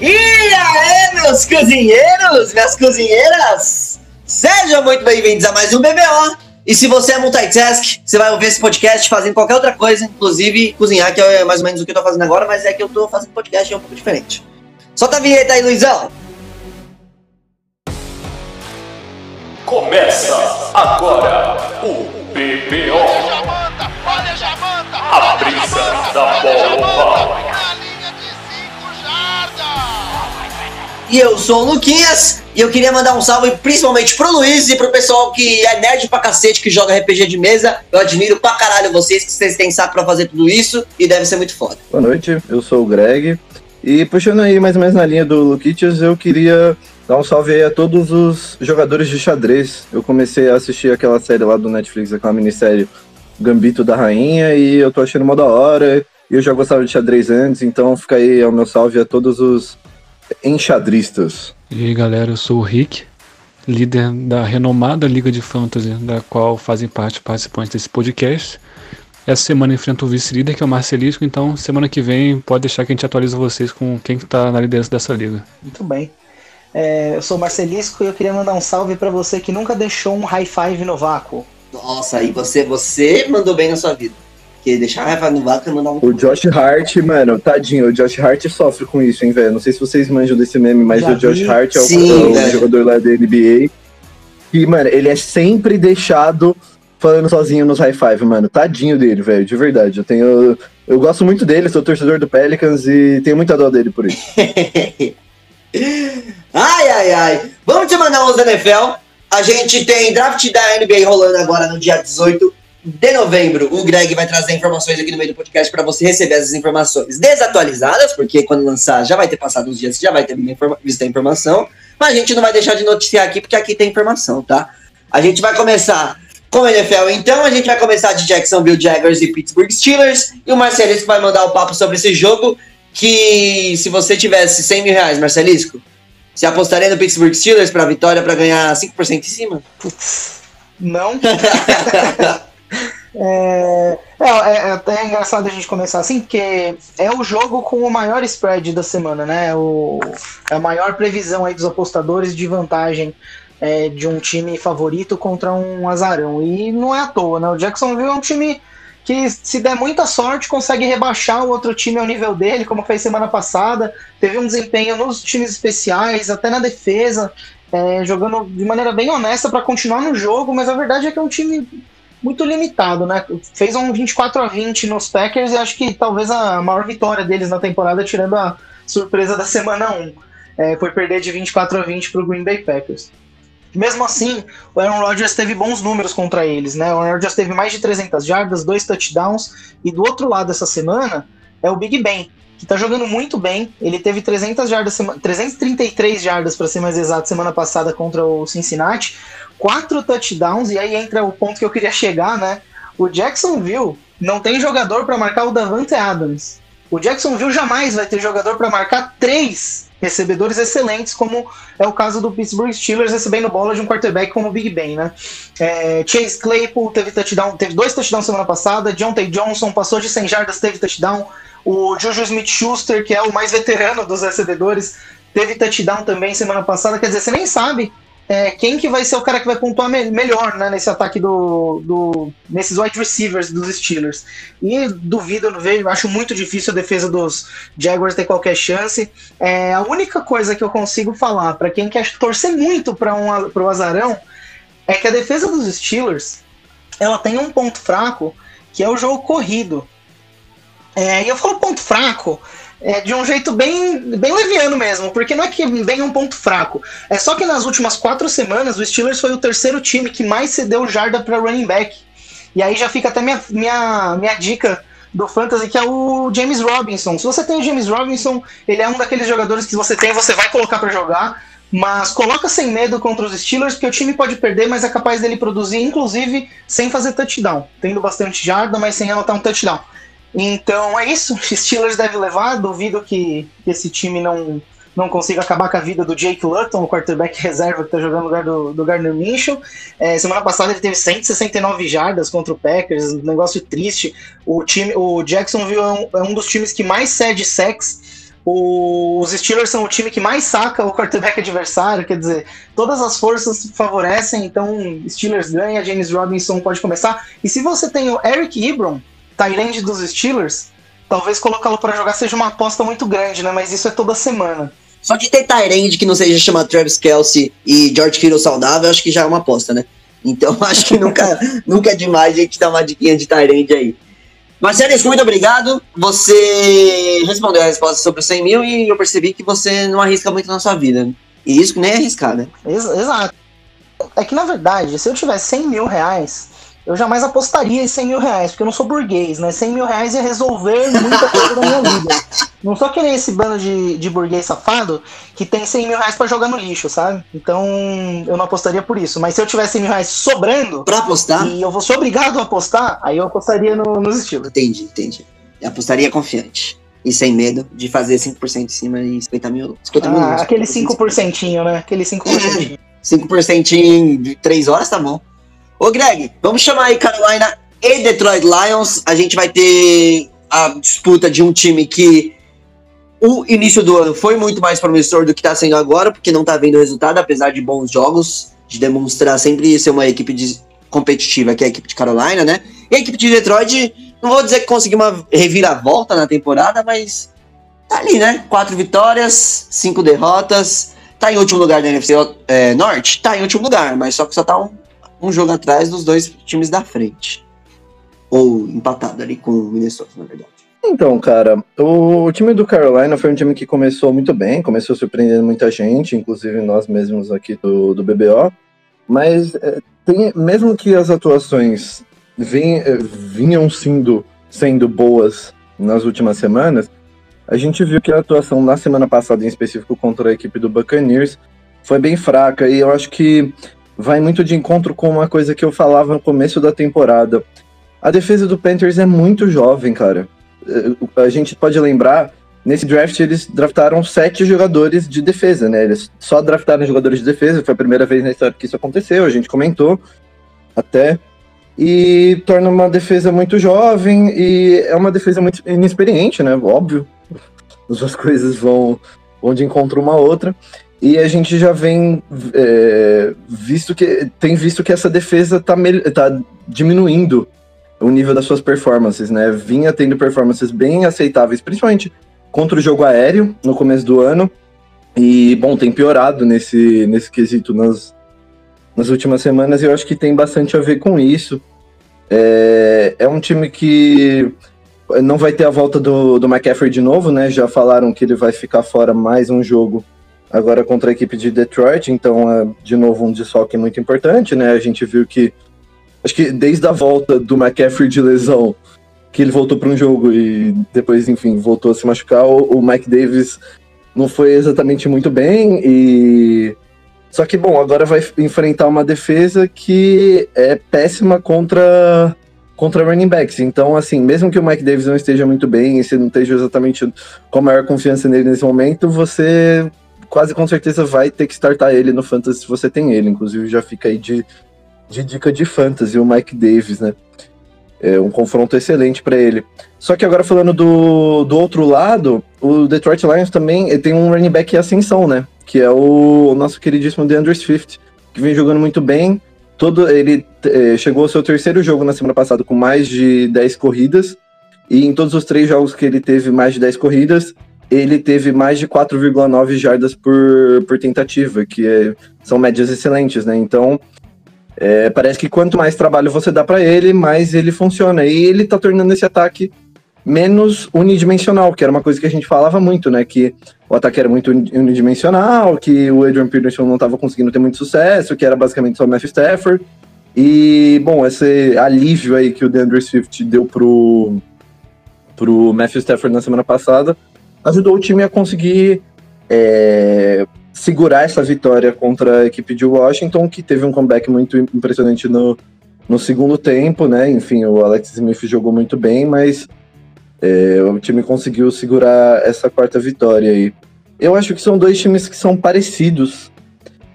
E aí, meus cozinheiros, minhas cozinheiras? Sejam muito bem-vindos a mais um BBO. E se você é multitask, você vai ouvir esse podcast fazendo qualquer outra coisa, inclusive cozinhar, que é mais ou menos o que eu tô fazendo agora, mas é que eu tô fazendo podcast é um pouco diferente. Solta a vinheta aí, Luizão! Começa agora o BBO. A brisa da bola. E eu sou o Luquinhas, e eu queria mandar um salve principalmente pro Luiz e pro pessoal que é nerd pra cacete, que joga RPG de mesa. Eu admiro pra caralho vocês, que vocês têm saco pra fazer tudo isso, e deve ser muito foda. Boa noite, eu sou o Greg. E puxando aí mais ou menos na linha do Luquitias, eu queria dar um salve aí a todos os jogadores de xadrez. Eu comecei a assistir aquela série lá do Netflix, aquela minissérie Gambito da Rainha, e eu tô achando mó da hora. E eu já gostava de xadrez antes, então fica aí o meu salve a todos os enxadristas. E aí galera, eu sou o Rick, líder da renomada Liga de Fantasy, da qual fazem parte participantes desse podcast. Essa semana enfrenta o vice-líder, que é o Marcelisco, então semana que vem pode deixar que a gente atualiza vocês com quem está na liderança dessa liga. Muito bem. É, eu sou o Marcelisco e eu queria mandar um salve para você que nunca deixou um high five no vácuo. Nossa, aí você, você mandou bem na sua vida. Porque deixar a raiva no vácuo e mandar um. O Josh Hart, mano, tadinho, o Josh Hart sofre com isso, hein, velho? Não sei se vocês manjam desse meme, mas Já o Josh vi. Hart é o, Sim, é o jogador lá da NBA. E, mano, ele é sempre deixado falando sozinho nos high five, mano. Tadinho dele, velho, de verdade. Eu tenho. Eu gosto muito dele, sou torcedor do Pelicans e tenho muita dó dele por isso. ai, ai, ai. Vamos te mandar uns NFL. A gente tem draft da NBA rolando agora no dia 18 de novembro. O Greg vai trazer informações aqui no meio do podcast para você receber essas informações desatualizadas, porque quando lançar já vai ter passado uns dias, já vai ter visto a informação. Mas a gente não vai deixar de noticiar aqui, porque aqui tem informação, tá? A gente vai começar com a NFL, então. A gente vai começar de Jacksonville Jaguars e Pittsburgh Steelers. E o Marcelisco vai mandar o papo sobre esse jogo. Que se você tivesse 100 mil reais, Marcelisco, você apostaria no Pittsburgh Steelers pra vitória pra ganhar 5% em cima? Putz, não. é, é, é até engraçado a gente começar assim, porque é o jogo com o maior spread da semana, né? O, é a maior previsão aí dos apostadores de vantagem é, de um time favorito contra um azarão. E não é à toa, né? O Jacksonville é um time que, se der muita sorte, consegue rebaixar o outro time ao nível dele, como fez semana passada. Teve um desempenho nos times especiais, até na defesa, é, jogando de maneira bem honesta para continuar no jogo, mas a verdade é que é um time muito limitado, né? Fez um 24 a 20 nos Packers e acho que talvez a maior vitória deles na temporada, tirando a surpresa da semana 1, é, foi perder de 24 a 20 para o Green Bay Packers. Mesmo assim, o Aaron Rodgers teve bons números contra eles, né? O Aaron Rodgers teve mais de 300 jardas, dois touchdowns, e do outro lado dessa semana é o Big Ben, que tá jogando muito bem. Ele teve 300 jardas, sema- 333 jardas para ser mais exato semana passada contra o Cincinnati, quatro touchdowns e aí entra o ponto que eu queria chegar, né? O Jacksonville não tem jogador para marcar o Davante Adams. O Jacksonville jamais vai ter jogador para marcar três recebedores excelentes, como é o caso do Pittsburgh Steelers recebendo bola de um quarterback como o Big Ben, né? É, Chase Claypool teve touchdown, teve dois touchdowns semana passada, Deontay Johnson passou de 100 jardas, teve touchdown. O Juju Smith-Schuster, que é o mais veterano dos recebedores, teve touchdown também semana passada. Quer dizer, você nem sabe é, quem que vai ser o cara que vai pontuar me- melhor né, nesse ataque do, do. nesses wide receivers dos Steelers. E duvido, não vejo, acho muito difícil a defesa dos Jaguars ter qualquer chance. É, a única coisa que eu consigo falar para quem quer torcer muito para um, o azarão é que a defesa dos Steelers ela tem um ponto fraco que é o jogo corrido. É, e eu falo ponto fraco é, de um jeito bem, bem leviano mesmo, porque não é que bem um ponto fraco. É só que nas últimas quatro semanas o Steelers foi o terceiro time que mais cedeu jarda para running back. E aí já fica até minha, minha, minha dica do Fantasy, que é o James Robinson. Se você tem o James Robinson, ele é um daqueles jogadores que você tem, você vai colocar para jogar, mas coloca sem medo contra os Steelers, porque o time pode perder, mas é capaz dele produzir, inclusive, sem fazer touchdown. Tendo bastante jarda, mas sem anotar um touchdown. Então é isso, Steelers deve levar. Duvido que que esse time não, não consiga acabar com a vida do Jake Luton, o quarterback reserva que está jogando no lugar do, do Gardner Minshew. É, semana passada ele teve 169 jardas contra o Packers, um negócio triste. O time, o Jacksonville é um, é um dos times que mais cede. O- os Steelers são o time que mais saca o quarterback adversário, quer dizer, todas as forças favorecem, então Steelers ganha, James Robinson pode começar. E se você tem o Eric Ebron, Tyrande dos Steelers, talvez colocá-lo para jogar seja uma aposta muito grande, né? Mas isso é toda semana. Só de ter Tyrande que não seja chamado Travis Kelsey e George Kittle saudável, acho que já é uma aposta, né? Então acho que nunca, nunca é demais a gente dar uma diquinha de Tyrande aí. Marcelis, muito obrigado. Você respondeu a resposta sobre os 100 mil e eu percebi que você não arrisca muito na sua vida. E isso que nem é arriscar, né? Ex- exato. É que na verdade, se eu tivesse 100 mil reais, eu jamais apostaria em 100 mil reais, porque eu não sou burguês, né? 100 mil reais ia resolver muita coisa da minha vida. Não sou que nem esse bando de, de burguês safado que tem 100 mil reais pra jogar no lixo, sabe? Então eu não apostaria por isso. Mas se eu tivesse 100 mil reais sobrando Pra apostar, e eu fosse obrigado a apostar, aí eu apostaria no- nos estilos. entendi, entendi. Eu apostaria confiante. E sem medo de fazer 5% em cima e 50 mil. 50 mil Ah, não, aquele 5%. 5%, né? Aquele 5%. 5% em 3 horas, tá bom. Ô, Greg, vamos chamar aí Carolina e Detroit Lions. A gente vai ter a disputa de um time que o início do ano foi muito mais promissor do que tá sendo agora, porque não tá vendo resultado, apesar de bons jogos, de demonstrar sempre ser uma equipe de- competitiva, que é a equipe de Carolina, né? E a equipe de Detroit, não vou dizer que conseguiu uma reviravolta na temporada, mas tá ali, né? Quatro vitórias, cinco derrotas. Tá em último lugar da NFC é, Norte? Tá em último lugar, mas só que só tá um, um jogo atrás dos dois times da frente. Ou empatado ali com o Minnesota, na verdade. Então, cara, o time do Carolina foi um time que começou muito bem, começou surpreendendo muita gente, inclusive nós mesmos aqui do, do BBO. Mas é, tem, mesmo que as atuações eh, vinham sendo, sendo boas nas últimas semanas, a gente viu que a atuação na semana passada, em específico contra a equipe do Buccaneers, foi bem fraca. E eu acho que vai muito de encontro com uma coisa que eu falava no começo da temporada. A defesa do Panthers é muito jovem, cara. Eh, A gente pode lembrar, nesse draft eles draftaram sete jogadores de defesa, né? Eles só draftaram jogadores de defesa, foi a primeira vez na história que isso aconteceu, a gente comentou até. E torna uma defesa muito jovem e é uma defesa muito inexperiente, né? Óbvio. As duas coisas vão, vão de encontro uma outra. E a gente já vem é, visto que tem visto que essa defesa tá, mel- tá diminuindo o nível das suas performances, né? Vinha tendo performances bem aceitáveis, principalmente contra o jogo aéreo no começo do ano. E, bom, tem piorado nesse, nesse quesito nas, nas últimas semanas, e eu acho que tem bastante a ver com isso. É, é um time que não vai ter a volta do, do McCaffrey de novo, né? Já falaram que ele vai ficar fora mais um jogo agora contra a equipe de Detroit, então é de novo um desfoque muito importante, né? A gente viu que acho que desde a volta do McCaffrey de lesão, que ele voltou para um jogo e depois, enfim, voltou a se machucar, o, Mike Davis não foi exatamente muito bem e só que bom, agora vai enfrentar uma defesa que é péssima contra contra running backs. Então, assim, mesmo que o Mike Davis não esteja muito bem e você não esteja exatamente com a maior confiança nele nesse momento, você quase com certeza vai ter que startar ele no fantasy se você tem ele. Inclusive, já fica aí de, de dica de fantasy o Mike Davis, né? É um confronto excelente para ele. Só que agora falando do, do outro lado, o Detroit Lions também tem um running back em ascensão, né? Que é o nosso queridíssimo DeAndre Swift, que vem jogando muito bem. Todo, ele eh, chegou ao seu terceiro jogo na semana passada com mais de 10 corridas. E em todos os três jogos que ele teve mais de 10 corridas, ele teve mais de 4,9 jardas por, por tentativa, que é- são médias excelentes, né? Então, é, parece que quanto mais trabalho você dá para ele, mais ele funciona. E ele tá tornando esse ataque menos unidimensional, que era uma coisa que a gente falava muito, né? Que o ataque era muito uni- unidimensional, que o Adrian Peterson não estava conseguindo ter muito sucesso, que era basicamente só o Matthew Stafford. E, bom, esse alívio aí que o DeAndre Swift deu pro, pro Matthew Stafford na semana passada ajudou o time a conseguir é, segurar essa vitória contra a equipe de Washington, que teve um comeback muito impressionante no, no segundo tempo, né? Enfim, o Alex Smith jogou muito bem, mas é, o time conseguiu segurar essa quarta vitória aí. Eu acho que são dois times que são parecidos,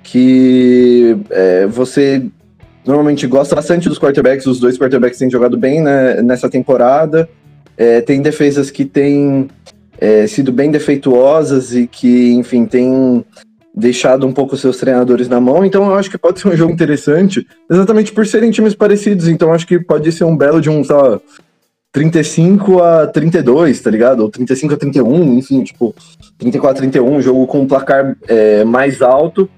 que é, você normalmente gosta bastante dos quarterbacks, os dois quarterbacks têm jogado bem né, nessa temporada. É, tem defesas que têm é, sido bem defeituosas e que, enfim, tem deixado um pouco seus treinadores na mão. Então eu acho que pode ser um jogo interessante, exatamente por serem times parecidos. Então acho que pode ser um belo de um, sei lá, 35 a 32, tá ligado? Ou 35 a 31, enfim, tipo, 34 a 31, jogo com um placar é, mais alto,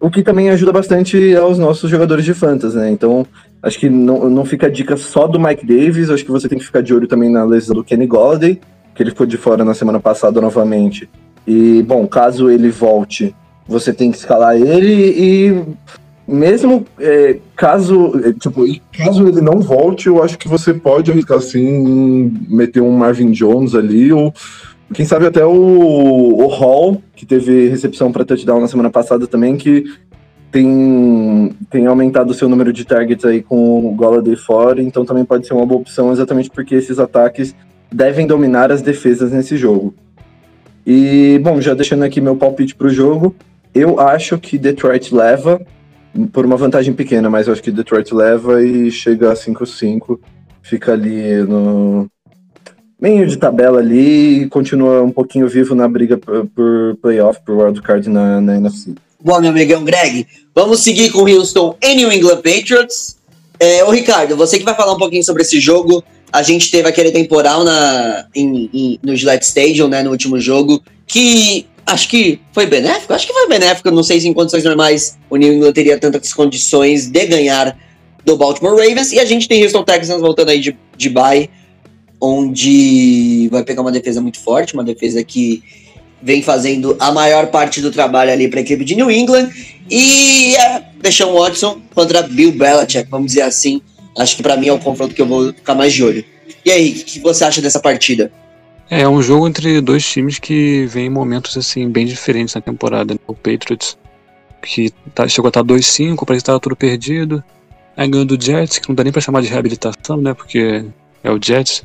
o que também ajuda bastante aos nossos jogadores de fantasy, né? Então, acho que não, não fica a dica só do Mike Davis, acho que você tem que ficar de olho também na lesão do Kenny Golladay, que ele ficou de fora na semana passada novamente. E, bom, caso ele volte, você tem que escalar ele e mesmo é, caso, é, tipo, caso ele não volte, eu acho que você pode arriscar assim, meter um Marvin Jones ali, ou quem sabe até o, o Hall, que teve recepção para touchdown na semana passada também, que tem, tem aumentado o seu número de targets aí com o Golladay fora, então também pode ser uma boa opção, exatamente porque esses ataques devem dominar as defesas nesse jogo. E, bom, já deixando aqui meu palpite para o jogo, eu acho que Detroit leva, por uma vantagem pequena, mas eu acho que Detroit leva e chega a 5-5, fica ali no meio de tabela ali e continua um pouquinho vivo na briga por, playoff, por wildcard na, na NFC. Bom, meu amigão Greg, vamos seguir com Houston e New England Patriots. É, ô Ricardo, você que vai falar um pouquinho sobre esse jogo. A gente teve aquele temporal na, em, em, no Gillette Stadium, né, no último jogo, que acho que foi benéfico? Acho que foi benéfico. Não sei se em condições normais o New England teria tantas condições de ganhar do Baltimore Ravens. E a gente tem Houston Texans voltando aí de, de bye, onde vai pegar uma defesa muito forte, uma defesa que vem fazendo a maior parte do trabalho ali para a equipe de New England. E é, Deshaun Watson contra Bill Belichick, vamos dizer assim. Acho que para mim é o confronto que eu vou ficar mais de olho. E aí, o que, você acha dessa partida? É, um jogo entre dois times que vem em momentos assim bem diferentes na temporada. Né? O Patriots, que tá, chegou a estar 2-5, parece que estava tudo perdido. Aí ganhou do Jets, que não dá nem para chamar de reabilitação, né? Porque é o Jets.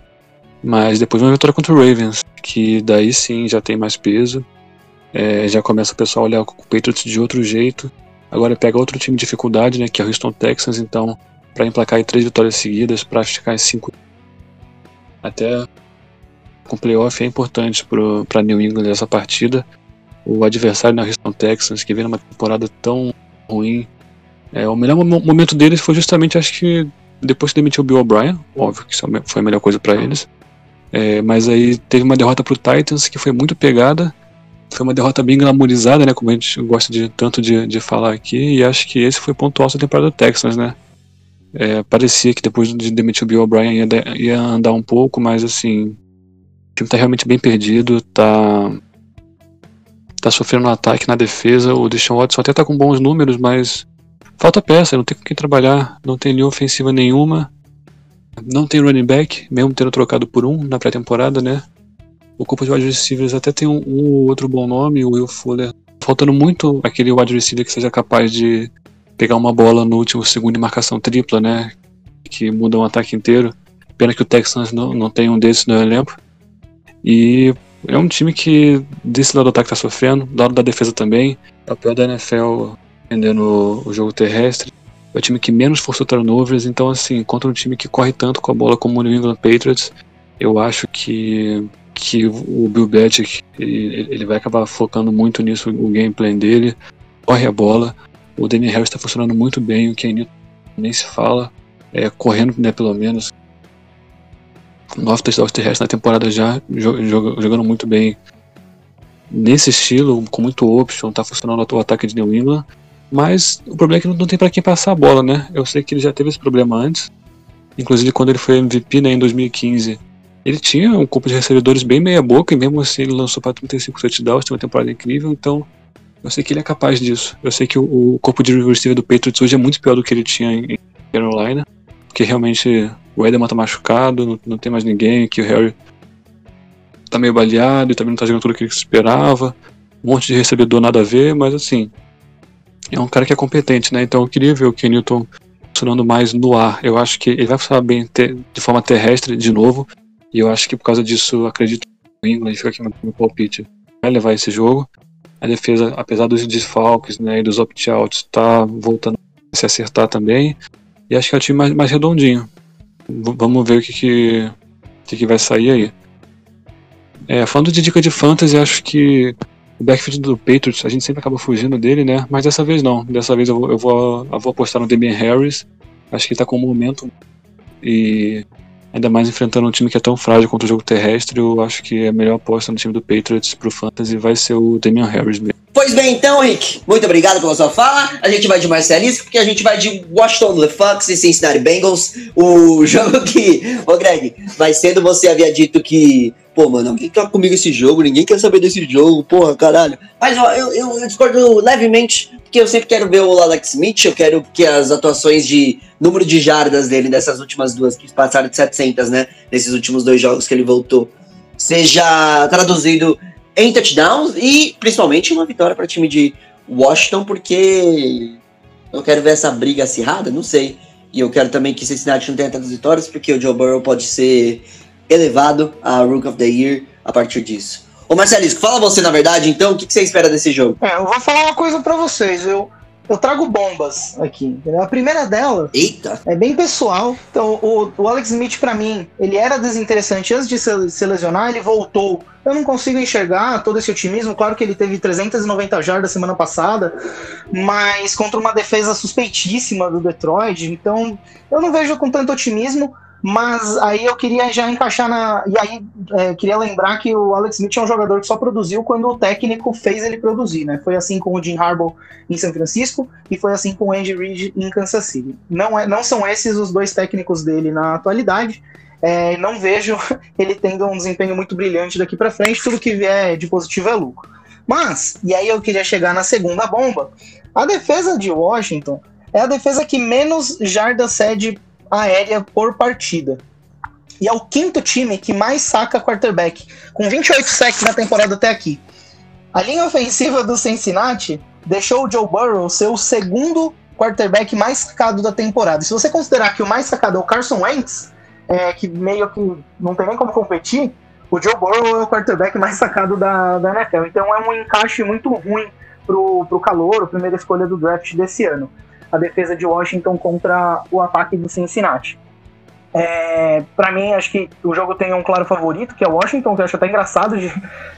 Mas depois uma vitória contra o Ravens, que daí sim já tem mais peso. É, já começa o pessoal a olhar o Patriots de outro jeito. Agora pega outro time de dificuldade, né? Que é o Houston Texans, então para emplacar aí três vitórias seguidas, para ficar em cinco até com playoff é importante para New England essa partida. O adversário na Houston Texans, que vem numa temporada tão ruim. É, o melhor momento deles foi justamente, acho que depois que demitiu o Bill O'Brien, óbvio que isso foi a melhor coisa para eles. É, mas aí teve uma derrota para o Titans que foi muito pegada. Foi uma derrota bem glamourizada, né? Como a gente gosta de tanto de, de falar aqui. E acho que esse foi o ponto alto da temporada do Texans, né? É, parecia que depois de demitir o Bill O'Brien ia, ia andar um pouco, mas assim, o time tá realmente bem perdido, tá tá sofrendo no ataque, na defesa. O Deshaun Watson até tá com bons números, mas falta peça, não tem com quem trabalhar, não tem linha ofensiva nenhuma, não tem running back, mesmo tendo trocado por um na pré-temporada, né? O corpo de wide receivers até tem um, um outro bom nome, o Will Fuller. Faltando muito aquele wide receiver que seja capaz de pegar uma bola no último segundo em marcação tripla, né? Que muda um ataque inteiro. Pena que o Texans não, não tem um desses no elenco. E é um time que desse lado do ataque tá sofrendo, do lado da defesa também. O papel da NFL vendendo o jogo terrestre. É o time que menos forçou turnovers, então assim, contra um time que corre tanto com a bola como o New England Patriots, eu acho que que o Bill Belichick ele, ele vai acabar focando muito nisso, o gameplay dele, corre a bola, o Damian Harris está funcionando muito bem, o Kenny nem se fala, é, correndo né, pelo menos. Nove touchdowns terrestres na temporada já, jogando muito bem nesse estilo, com muito option, tá funcionando o ataque de New England. Mas o problema é que não tem para quem passar a bola, né? Eu sei que ele já teve esse problema antes. Inclusive quando ele foi MVP né, em 2015, ele tinha um corpo de recebedores bem meia boca e mesmo assim ele lançou para 35 touchdowns, tem uma temporada incrível, então eu sei que ele é capaz disso. Eu sei que o, o corpo de receiver do Patriots hoje é muito pior do que ele tinha em Carolina, porque realmente o Edelman tá machucado, não, não tem mais ninguém, que o Harry tá meio baleado e também não tá jogando tudo o que ele esperava. Um monte de recebedor nada a ver, mas assim, é um cara que é competente, né? Então eu queria ver o Ken Newton funcionando mais no ar. Eu acho que ele vai funcionar bem de forma terrestre de novo. E eu acho que por causa disso, acredito que o England fica aqui no palpite. Vai levar esse jogo a defesa, apesar dos desfalques né, e dos opt-outs, está voltando a se acertar também. E acho que é o time mais, mais redondinho. V vamos ver o que, que, que, que vai sair aí. É, falando de dica de fantasy, acho que o backfield do Patriots, a gente sempre acaba fugindo dele, né? Mas dessa vez não. Dessa vez eu vou, eu vou, eu vou apostar no Damian Harris. Acho que ele tá com um momento. E ainda mais enfrentando um time que é tão frágil contra o jogo terrestre, eu acho que a melhor aposta no time do Patriots pro fantasy vai ser o Damian Harris mesmo. Pois bem, então, Rick, muito obrigado pela sua fala. A gente vai de Marcelisco, porque a gente vai de Washington LeFox e Cincinnati Bengals. O jogo que. Ô, Greg, mais cedo você havia dito que. Pô, mano, alguém tá comigo esse jogo, ninguém quer saber desse jogo, porra, caralho. Mas ó, eu, eu, eu discordo levemente, porque eu sempre quero ver o Alex Smith, eu quero que as atuações de número de jardas dele nessas últimas duas, que passaram de 700, né? Nesses últimos dois jogos que ele voltou, seja traduzido em touchdowns e principalmente uma vitória para o time de Washington, porque eu quero ver essa briga acirrada, não sei. E eu quero também que Cincinnati não tenha tantas vitórias, porque o Joe Burrow pode ser elevado a Rook of the Year a partir disso. Ô Marcelisco, fala você na verdade, então, o que, que você espera desse jogo? É, eu vou falar uma coisa para vocês. Eu, eu trago bombas aqui. Entendeu? A primeira dela Eita! é bem pessoal. Então, o, o Alex Smith, para mim, ele era desinteressante antes de se, se lesionar, ele voltou. Eu não consigo enxergar todo esse otimismo. Claro que ele teve 390 jardas semana passada, mas contra uma defesa suspeitíssima do Detroit. Então, eu não vejo com tanto otimismo. Mas aí eu queria já encaixar na. E aí é, queria lembrar que o Alex Smith é um jogador que só produziu quando o técnico fez ele produzir, né? Foi assim com o Jim Harbaugh em São Francisco e foi assim com o Andy Reid em Kansas City. Não, é, não são esses os dois técnicos dele na atualidade. É, não vejo ele tendo um desempenho muito brilhante daqui para frente. Tudo que vier de positivo é lucro. Mas, e aí eu queria chegar na segunda bomba. A defesa de Washington é a defesa que menos jarda cede aérea por partida. E é o quinto time que mais saca quarterback, com 28 sacks na temporada até aqui. A linha ofensiva do Cincinnati deixou o Joe Burrow ser o segundo quarterback mais sacado da temporada. Se você considerar que o mais sacado é o Carson Wentz, é, que meio que não tem nem como competir, o Joe Burrow é o quarterback mais sacado da, da NFL. Então é um encaixe muito ruim pro, pro calor, a primeira escolha do draft desse ano a defesa de Washington contra o ataque do Cincinnati. É, para mim, acho que o jogo tem um claro favorito, que é Washington, que eu acho até engraçado de,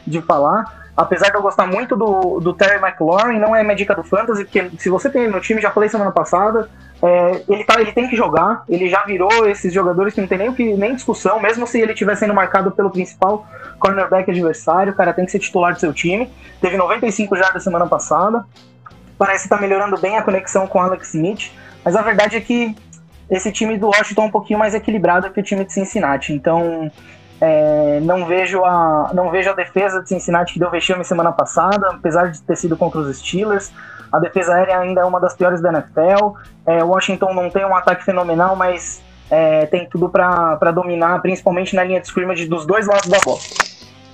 de falar. Apesar de eu gostar muito do, do Terry McLaurin, não é minha dica do Fantasy, porque se você tem ele no time, já falei semana passada, é, ele, tá, ele tem que jogar, ele já virou esses jogadores que não tem nem, que, nem discussão, mesmo se ele estiver sendo marcado pelo principal cornerback adversário, o cara tem que ser titular do seu time. Teve 95 jardas semana passada, parece estar tá melhorando bem a conexão com Alex Smith, mas a verdade é que esse time do Washington é um pouquinho mais equilibrado que o time de Cincinnati. Então, é, não, vejo a, não vejo a defesa de Cincinnati que deu vexame semana passada, apesar de ter sido contra os Steelers. A defesa aérea ainda é uma das piores da NFL. É, Washington não tem um ataque fenomenal, mas é, tem tudo para dominar, principalmente na linha de scrimmage dos dois lados da bola.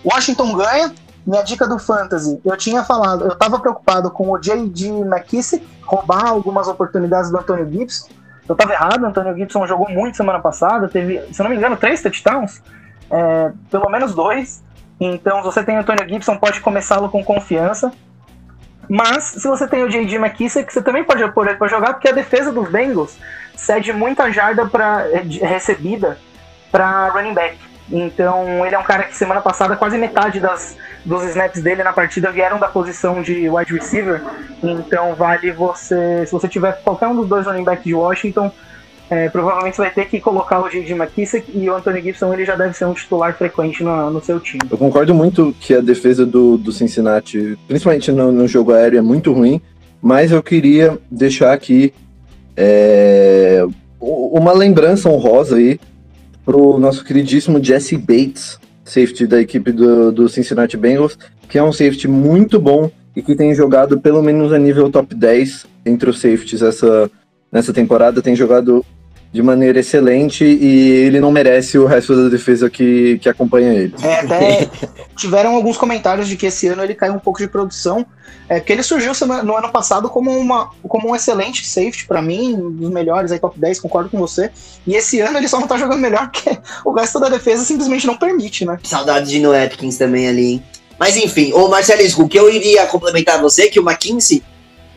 Washington ganha, minha dica do Fantasy, eu tinha falado, eu tava preocupado com o J.D. McKissick roubar algumas oportunidades do Antônio Gibson. Eu tava errado, o Antônio Gibson jogou muito semana passada, teve, se não me engano, três touchdowns, é, pelo menos dois. Então, se você tem o Antônio Gibson, pode começá-lo com confiança. Mas, se você tem o J.D. McKissick, você também pode pôr ele pra jogar, porque a defesa dos Bengals cede muita jarda pra, recebida para running back. Então, ele é um cara que semana passada quase metade das, dos snaps dele na partida vieram da posição de wide receiver. Então, vale você. Se você tiver qualquer um dos dois running backs de Washington, é, provavelmente vai ter que colocar o J.D. McKissick e o Anthony Gibson ele já deve ser um titular frequente no, no seu time. Eu concordo muito que a defesa do, do Cincinnati, principalmente no, no jogo aéreo, é muito ruim, mas eu queria deixar aqui é, uma lembrança honrosa aí pro nosso queridíssimo Jesse Bates, safety da equipe do, do Cincinnati Bengals, que é um safety muito bom e que tem jogado pelo menos a nível top 10 entre os safeties essa, nessa temporada, tem jogado de maneira excelente e ele não merece o resto da defesa que, que acompanha ele. É, até tiveram alguns comentários de que esse ano ele caiu um pouco de produção, é, porque ele surgiu no ano passado como, uma, como um excelente safety para mim, um dos melhores aí, top 10, concordo com você, e esse ano ele só não tá jogando melhor porque o resto da defesa simplesmente não permite, né? Saudade de No Atkins também ali, hein? Mas enfim, ô Marcelisco, o que eu iria complementar você, que o McKinsey,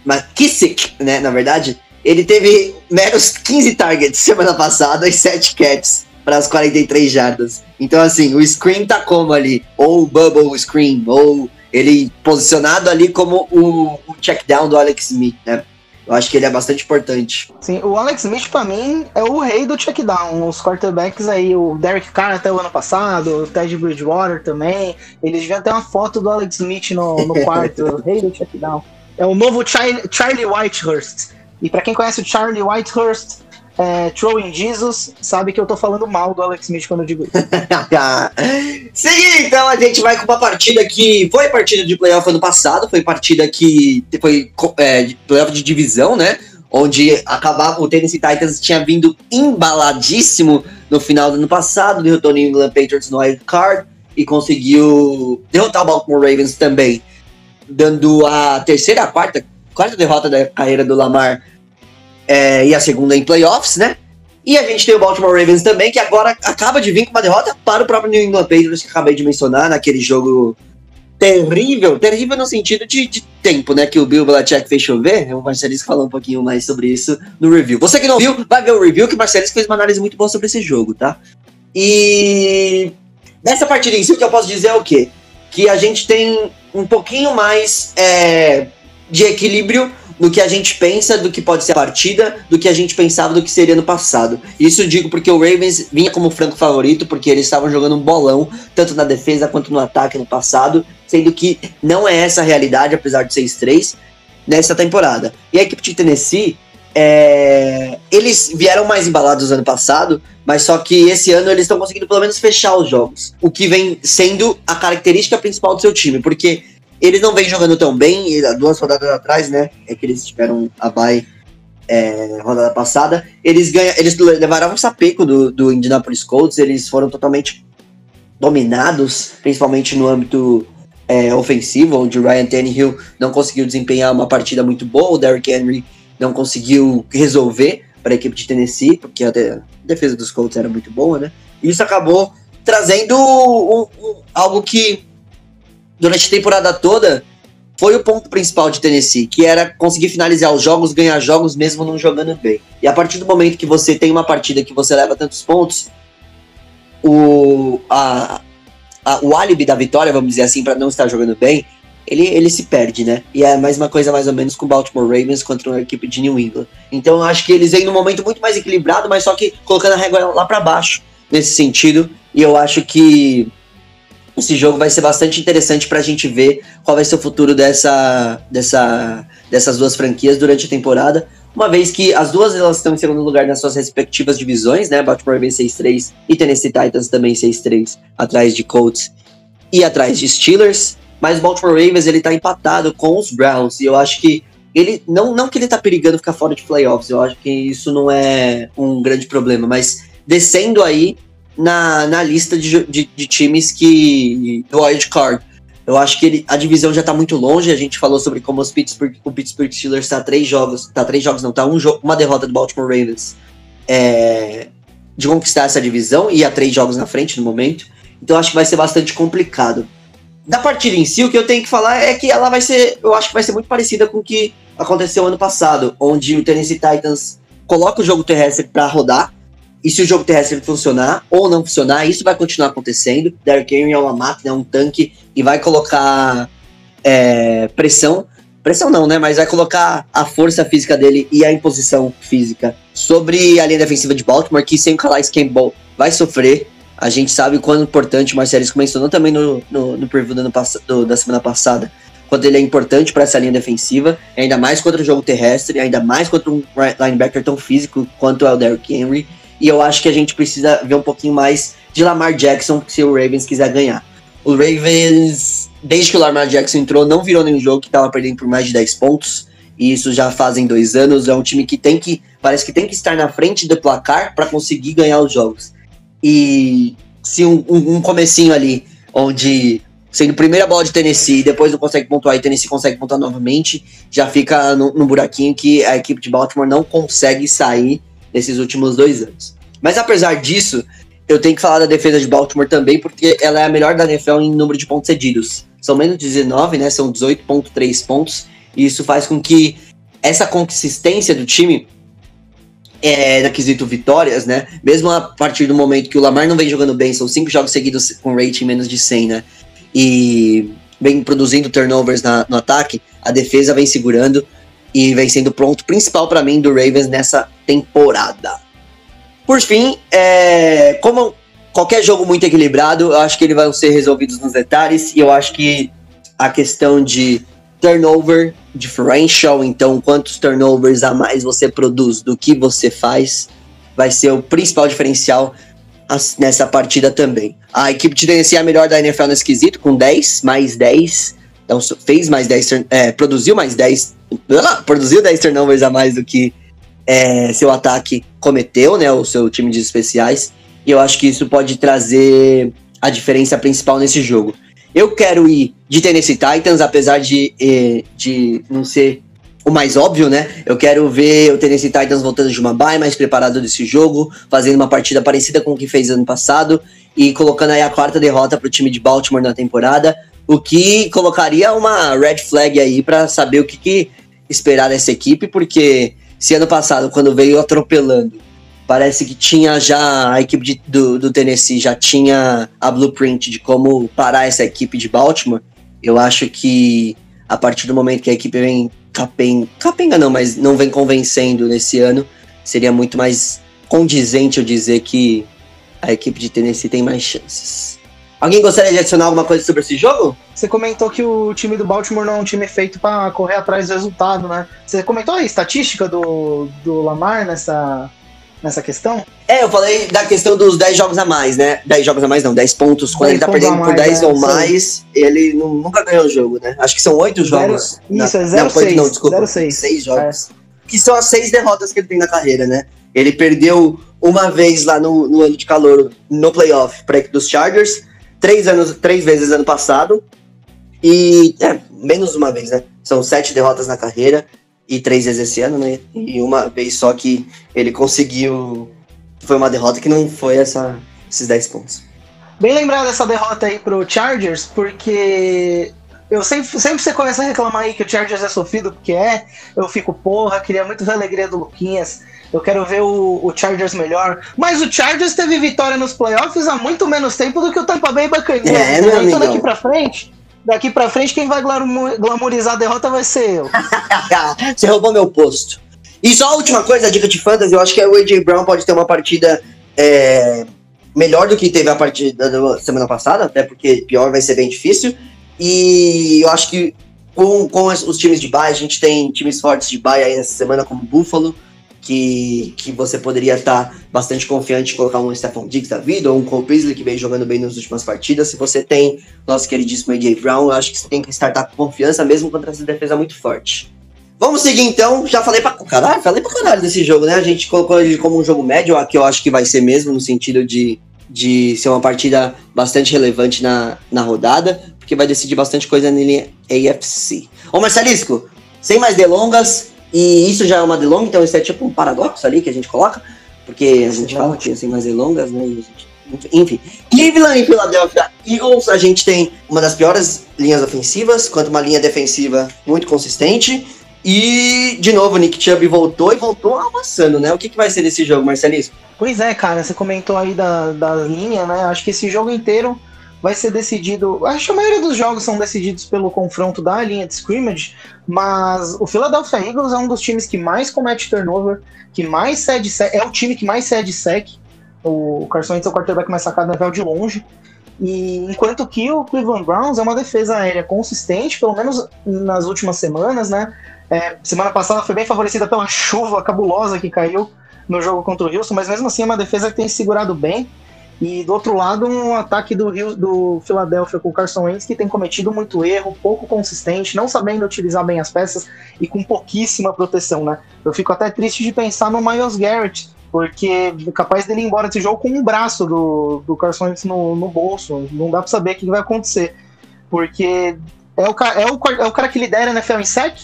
McKissick, né, na verdade, ele teve menos 15 targets semana passada e 7 catches para as 43 jardas. Então, assim, o screen tá como ali? Ou o bubble screen, ou ele posicionado ali como o, o check down do Alex Smith, né? Eu acho que ele é bastante importante. Sim, o Alex Smith, pra mim, é o rei do check down. Os quarterbacks aí, o Derek Carr até o ano passado, o Ted Bridgewater também. Eles deviam ter uma foto do Alex Smith no, no quarto, o rei do check down. É o novo Charlie Whitehurst. E para quem conhece o Charlie Whitehurst, é, Throwing Jesus, sabe que eu tô falando mal do Alex Smith quando eu digo isso. Seguinte, então a gente vai com uma partida que foi partida de playoff ano passado, foi partida que foi é, playoff de divisão, né? Onde acabava o Tennessee Titans tinha vindo embaladíssimo no final do ano passado, derrotou o New England Patriots no wild card e conseguiu derrotar o Baltimore Ravens também, dando a terceira, a quarta, quarta derrota da carreira do Lamar é, e a segunda em playoffs, né? E a gente tem o Baltimore Ravens também, que agora acaba de vir com uma derrota para o próprio New England Patriots, que acabei de mencionar, naquele jogo terrível, terrível no sentido de, de tempo, né? Que o Bill Belichick fez chover. O Marcelisco falou um pouquinho mais sobre isso no review. Você que não viu, vai ver o review, que o Marcelisco fez uma análise muito boa sobre esse jogo, tá? E nessa partida em si, o que eu posso dizer é o quê? Que a gente tem um pouquinho mais é, de equilíbrio no que a gente pensa do que pode ser a partida, do que a gente pensava do que seria no passado. Isso digo porque o Ravens vinha como franco favorito, porque eles estavam jogando um bolão, tanto na defesa quanto no ataque no passado, sendo que não é essa a realidade, apesar de 6-3, nessa temporada. E a equipe de Tennessee, é... eles vieram mais embalados ano passado, mas só que esse ano eles estão conseguindo pelo menos fechar os jogos, o que vem sendo a característica principal do seu time, porque eles não vêm jogando tão bem, duas rodadas atrás, né? É que eles tiveram a bye é, rodada passada. Eles ganham, eles levaram um sapeco do, do Indianapolis Colts, eles foram totalmente dominados, principalmente no âmbito é, ofensivo, onde o Ryan Tannehill não conseguiu desempenhar uma partida muito boa, o Derrick Henry não conseguiu resolver para a equipe de Tennessee, porque a, defesa dos Colts era muito boa, né? E isso acabou trazendo um, um, algo que durante a temporada toda, foi o ponto principal de Tennessee, que era conseguir finalizar os jogos, ganhar jogos mesmo não jogando bem. E a partir do momento que você tem uma partida que você leva tantos pontos, o, a, a, o álibi da vitória, vamos dizer assim, para não estar jogando bem, ele, ele se perde, né? E é mais uma coisa mais ou menos com o Baltimore Ravens contra uma equipe de New England. Então eu acho que eles vêm num momento muito mais equilibrado, mas só que colocando a régua lá para baixo nesse sentido. E eu acho que esse jogo vai ser bastante interessante para a gente ver qual vai ser o futuro dessa, dessa, dessas duas franquias durante a temporada. Uma vez que as duas elas estão em segundo lugar nas suas respectivas divisões, né? Baltimore Ravens 6-3 e Tennessee Titans também 6-3, atrás de Colts e atrás de Steelers. Mas o Baltimore Ravens ele tá empatado com os Browns e eu acho que ele não, não que ele tá perigando ficar fora de playoffs, eu acho que isso não é um grande problema, mas descendo aí na, na lista de, de, de times que. do wild card. Eu acho que ele, a divisão já tá muito longe. A gente falou sobre como os Pittsburgh, o Pittsburgh Steelers tá três jogos. Tá três jogos, não, tá um jogo, uma derrota do Baltimore Ravens é, de conquistar essa divisão e a três jogos na frente no momento. Então acho que vai ser bastante complicado. Da partida em si, o que eu tenho que falar é que ela vai ser. Eu acho que vai ser muito parecida com o que aconteceu ano passado, onde o Tennessee Titans coloca o jogo terrestre para rodar e se o jogo terrestre funcionar ou não funcionar, isso vai continuar acontecendo. Derrick Henry é uma máquina, é um tanque e vai colocar é, pressão. Pressão não, né? Mas vai colocar a força física dele e a imposição física sobre a linha defensiva de Baltimore, que sem o Calais Campbell vai sofrer. A gente sabe o quão importante o Marcelis mencionou também no, no, no preview do, do, da semana passada, quanto ele é importante para essa linha defensiva, ainda mais contra o jogo terrestre, ainda mais contra um linebacker tão físico quanto é o Derrick Henry. E eu acho que a gente precisa ver um pouquinho mais de Lamar Jackson se o Ravens quiser ganhar. O Ravens, desde que o Lamar Jackson entrou, não virou nenhum jogo que estava perdendo por mais de 10 pontos. E isso já fazem dois anos. É um time que tem que. Parece que tem que estar na frente do placar para conseguir ganhar os jogos. E se um, um, um comecinho ali, onde sendo primeira bola de Tennessee, depois não consegue pontuar e Tennessee consegue pontuar novamente, já fica no, no buraquinho que a equipe de Baltimore não consegue sair nesses últimos dois anos. Mas apesar disso, eu tenho que falar da defesa de Baltimore também, porque ela é a melhor da NFL em número de pontos cedidos. São menos de 19, né? São 18,3 pontos. E isso faz com que essa consistência do time é, na quesito vitórias, né? Mesmo a partir do momento que o Lamar não vem jogando bem, são cinco jogos seguidos com rating menos de 100, né? E vem produzindo turnovers na, no ataque, a defesa vem segurando e vem sendo pronto principal para mim do Ravens nessa temporada. Por fim, é, como qualquer jogo muito equilibrado, eu acho que ele vai ser resolvido nos detalhes e eu acho que a questão de turnover differential, então quantos turnovers a mais você produz do que você faz, vai ser o principal diferencial nessa partida também. A equipe de Tennessee é a melhor da NFL nesse quesito, com 10, mais 10. Então fez mais 10, turn- é, produziu mais 10, ah, produziu 10 turnovers a mais do que é, seu ataque cometeu, né? O seu time de especiais. E eu acho que isso pode trazer a diferença principal nesse jogo. Eu quero ir de Tennessee Titans, apesar de, de não ser o mais óbvio, né? Eu quero ver o Tennessee Titans voltando de uma bye, mais preparado desse jogo, fazendo uma partida parecida com o que fez ano passado e colocando aí a quarta derrota para o time de Baltimore na temporada, o que colocaria uma red flag aí para saber o que, que esperar dessa equipe, porque se ano passado, quando veio atropelando, parece que tinha já a equipe de- do, do Tennessee já tinha a blueprint de como parar essa equipe de Baltimore. Eu acho que a partir do momento que a equipe vem capenga, capenga não, mas não vem convencendo nesse ano, seria muito mais condizente eu dizer que a equipe de Tennessee tem mais chances. Alguém gostaria de adicionar alguma coisa sobre esse jogo? Você comentou que o time do Baltimore não é um time feito pra correr atrás do resultado, né? Você comentou a estatística do, do Lamar nessa, nessa questão? É, eu falei da questão dos 10 jogos a mais, né? 10 jogos a mais não, 10 pontos. 10 Quando ele tá perdendo a por mais, 10 é, ou mais, ele nu- nunca ganhou o jogo, né? Acho que são 8 Zero- jogos. isso, é não, 0-6, oito não, desculpa. 0-6. 6 jogos. Que são as 6 derrotas que ele tem na carreira, né? Ele perdeu uma vez lá no, no ano de calor, no playoff, equipe dos Chargers. Três, anos, três vezes ano passado. E é, menos uma vez, né? São sete derrotas na carreira. E três vezes esse ano, né? E uma vez só que ele conseguiu. Foi uma derrota que não foi essa, esses 10 pontos. Bem lembrado essa derrota aí pro Chargers, porque eu sempre, sempre você começa a reclamar aí que o Chargers é sofrido, porque é, eu fico, porra, queria muito ver a alegria do Luquinhas, eu quero ver o, o Chargers melhor. Mas o Chargers teve vitória nos playoffs há muito menos tempo do que o Tampa Bay Buccaneers. É, então amigão. daqui pra frente, daqui pra frente, quem vai glamorizar a derrota vai ser eu. Você roubou meu posto. E só a última coisa, a dica de fantasy, eu acho que o AJ Brown pode ter uma partida é, melhor do que teve a partida da semana passada, até porque pior vai ser bem difícil. E eu acho que com, com os times de bye, a gente tem times fortes de bye aí essa semana, como Buffalo, que, que você poderia estar bastante confiante em colocar um Stephon Diggs da vida, ou um Cole Beasley, que vem jogando bem nas últimas partidas. Se você tem nosso queridíssimo AJ Brown, eu acho que você tem que startar com confiança, mesmo contra essa defesa muito forte. Vamos seguir então. Já falei pra caralho, falei pra caralho desse jogo, né? A gente colocou ele como um jogo médio, que eu acho que vai ser mesmo, no sentido de, de ser uma partida bastante relevante na, na rodada, porque vai decidir bastante coisa nele AFC. Ô Marcelisco, sem mais delongas, e isso já é uma delonga, então isso é tipo um paradoxo ali que a gente coloca, porque a gente fala que sem mais delongas, né? enfim, Cleveland e Philadelphia Eagles, a gente tem uma das piores linhas ofensivas, quanto uma linha defensiva muito consistente. E, de novo, o Nick Chubb voltou e voltou amassando, né? O que, que vai ser desse jogo, Marcelisco? Pois é, cara, você comentou aí da, da linha, né? Acho que esse jogo inteiro vai ser decidido. Acho que a maioria dos jogos são decididos pelo confronto da linha de scrimmage, mas o Philadelphia Eagles é um dos times que mais comete turnover, que mais cede sec, é o time que mais cede sec. O Carson Wentz é o quarterback mais sacado na de longe. E enquanto que o Cleveland Browns é uma defesa aérea consistente, pelo menos nas últimas semanas, né? É, semana passada foi bem favorecida pela chuva cabulosa que caiu no jogo contra o Houston, mas mesmo assim é uma defesa que tem se segurado bem. E do outro lado, um ataque do, Rio- do Philadelphia com o Carson Wentz que tem cometido muito erro, pouco consistente, não sabendo utilizar bem as peças e com pouquíssima proteção, né? Eu fico até triste de pensar no Miles Garrett, porque é capaz dele ir embora desse jogo com um braço do, do Carson Wentz no, no bolso. Não dá pra saber o que vai acontecer. Porque é o, é o, é o cara que lidera a NFL em sec,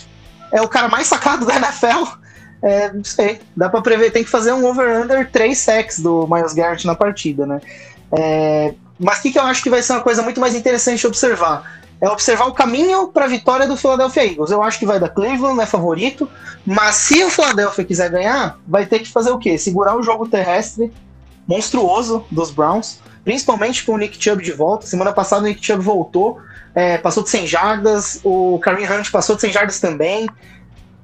é o cara mais sacado da NFL. É, não sei, dá pra prever, tem que fazer um over-under 3 sacks do Miles Garrett na partida, né? É, mas o que, que eu acho que vai ser uma coisa muito mais interessante observar? é observar o caminho para a vitória do Philadelphia Eagles. Eu acho que vai dar Cleveland, é favorito, mas se o Philadelphia quiser ganhar, vai ter que fazer o quê? Segurar o jogo terrestre monstruoso dos Browns, principalmente com o Nick Chubb de volta. Semana passada o Nick Chubb voltou, é, passou de 100 jardas, o Kareem Hunt passou de 100 jardas também.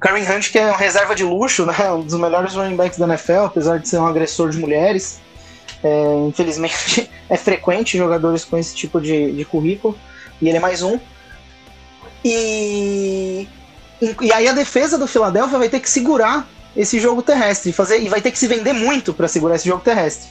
Kareem Hunt, que é uma reserva de luxo, né? um dos melhores running backs da NFL, apesar de ser um agressor de mulheres. É, infelizmente é frequente jogadores com esse tipo de, de currículo, e ele é mais um. E, e aí a defesa do Philadelphia vai ter que segurar esse jogo terrestre fazer, e vai ter que se vender muito para segurar esse jogo terrestre.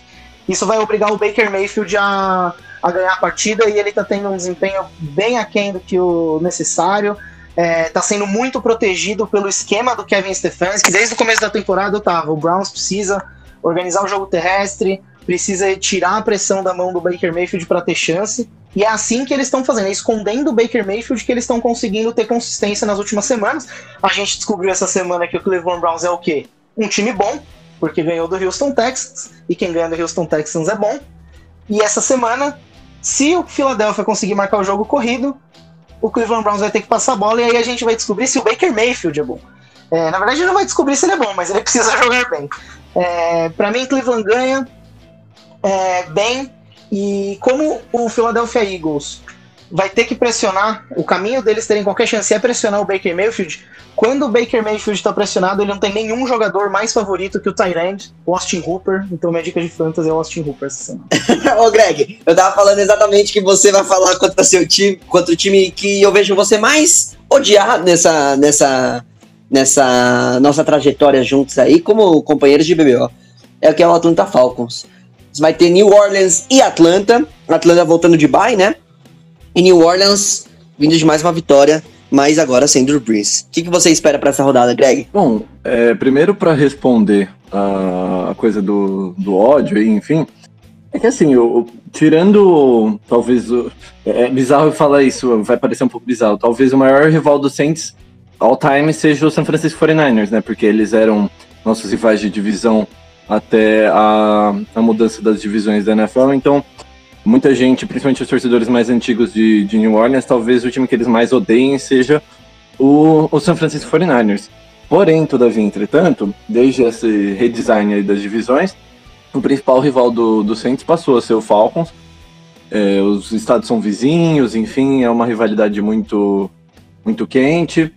Isso vai obrigar o Baker Mayfield a, a ganhar a partida e ele está tendo um desempenho bem aquém do que o necessário. Está é, tá sendo muito protegido pelo esquema do Kevin Stefanski. Desde o começo da temporada eu tava. O Browns precisa organizar o jogo terrestre, precisa tirar a pressão da mão do Baker Mayfield para ter chance. E é assim que eles estão fazendo, é escondendo o Baker Mayfield que eles estão conseguindo ter consistência nas últimas semanas. A gente descobriu essa semana que o Cleveland Browns é o quê? Um time bom, porque ganhou do Houston Texans, e quem ganha do Houston Texans é bom. E essa semana, se o Philadelphia conseguir marcar o jogo corrido, o Cleveland Browns vai ter que passar a bola, e aí a gente vai descobrir se o Baker Mayfield é bom. É, na verdade, não vai descobrir se ele é bom, mas ele precisa jogar bem. É, para mim, Cleveland ganha é, bem. E como o Philadelphia Eagles vai ter que pressionar, o caminho deles terem qualquer chance é pressionar o Baker Mayfield. Quando o Baker Mayfield está pressionado, ele não tem nenhum jogador mais favorito que o Tyrant, o Austin Hooper. Então minha dica de fantasy é o Austin Hooper essa semana. Ô Greg, eu tava falando exatamente que você vai falar contra seu time, contra o time que eu vejo você mais odiar nessa nessa nessa nossa trajetória juntos aí como companheiros de BBO. É o que é o Atlanta Falcons. Vai ter New Orleans e Atlanta. Atlanta voltando de bye, né? E New Orleans vindo de mais uma vitória, mas agora sem Drew Brees. O que, que você espera para essa rodada, Greg? Bom, é, primeiro para responder a, coisa do, do ódio, enfim, é que assim, eu, tirando talvez é, é bizarro falar isso, vai parecer um pouco bizarro. Talvez o maior rival do Saints all time seja o San Francisco 49ers, né? Porque eles eram nossos rivais de divisão até a, a mudança das divisões da NFL. Então, muita gente, principalmente os torcedores mais antigos de, de New Orleans, talvez o time que eles mais odeiem seja o, o San Francisco 49ers. Porém, todavia, entretanto, desde esse redesign das divisões, o principal rival do, do Saints passou a ser o Falcons. É, os estados são vizinhos, enfim, é uma rivalidade muito, muito quente.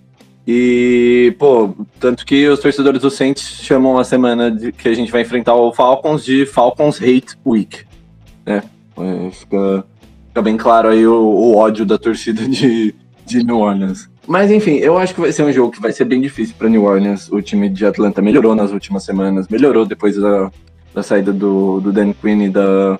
E, pô, tanto que os torcedores do Saints chamam a semana de, que a gente vai enfrentar o Falcons de Falcons Hate Week. Né? É, fica, fica, bem claro aí o, o, ódio da torcida de, de New Orleans. Mas enfim, eu acho que vai ser um jogo que vai ser bem difícil para New Orleans. O time de Atlanta melhorou nas últimas semanas, melhorou depois da, da saída do, do Dan Quinn e da,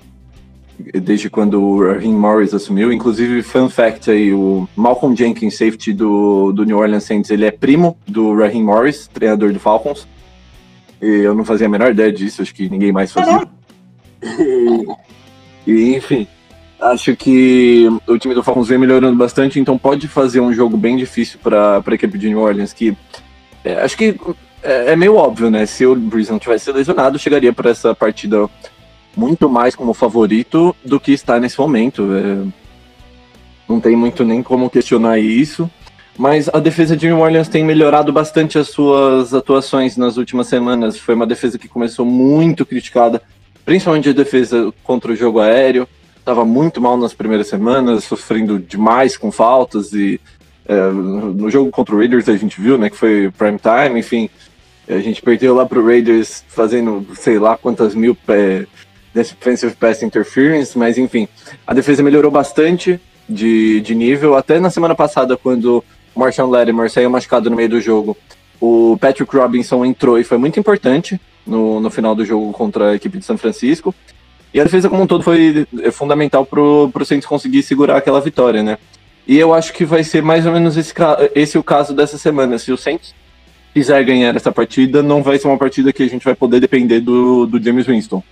desde quando o Raheem Morris assumiu. Inclusive, fun fact aí, o Malcolm Jenkins, safety do, do New Orleans Saints, ele é primo do Raheem Morris, treinador do Falcons. E eu não fazia a menor ideia disso, acho que ninguém mais fazia. E, e, enfim, acho que o time do Falcons vem melhorando bastante, então pode fazer um jogo bem difícil para a equipe de New Orleans, que é, acho que é, é, meio óbvio, né? Se o Breeze não tivesse lesionado, chegaria para essa partida muito mais como favorito do que está nesse momento. É, não tem muito nem como questionar isso. Mas a defesa de New Orleans tem melhorado bastante as suas atuações nas últimas semanas. Foi uma defesa que começou muito criticada, principalmente a defesa contra o jogo aéreo. Estava muito mal nas primeiras semanas, sofrendo demais com faltas e é, no jogo contra o Raiders a gente viu, né, que foi prime time, enfim, a gente perdeu lá pro Raiders fazendo sei lá quantas mil é, defensive pass interference, mas enfim, a defesa melhorou bastante de, de nível. Até na semana passada, quando o Marshawn Lattimore saiu machucado no meio do jogo, o Patrick Robinson entrou e foi muito importante no, no final do jogo contra a equipe de São Francisco. E a defesa como um todo foi é, fundamental para o Saints conseguir segurar aquela vitória, né? E eu acho que vai ser mais ou menos esse, esse o caso dessa semana. Se o Saints quiser ganhar essa partida, não vai ser uma partida que a gente vai poder depender do, do James Winston.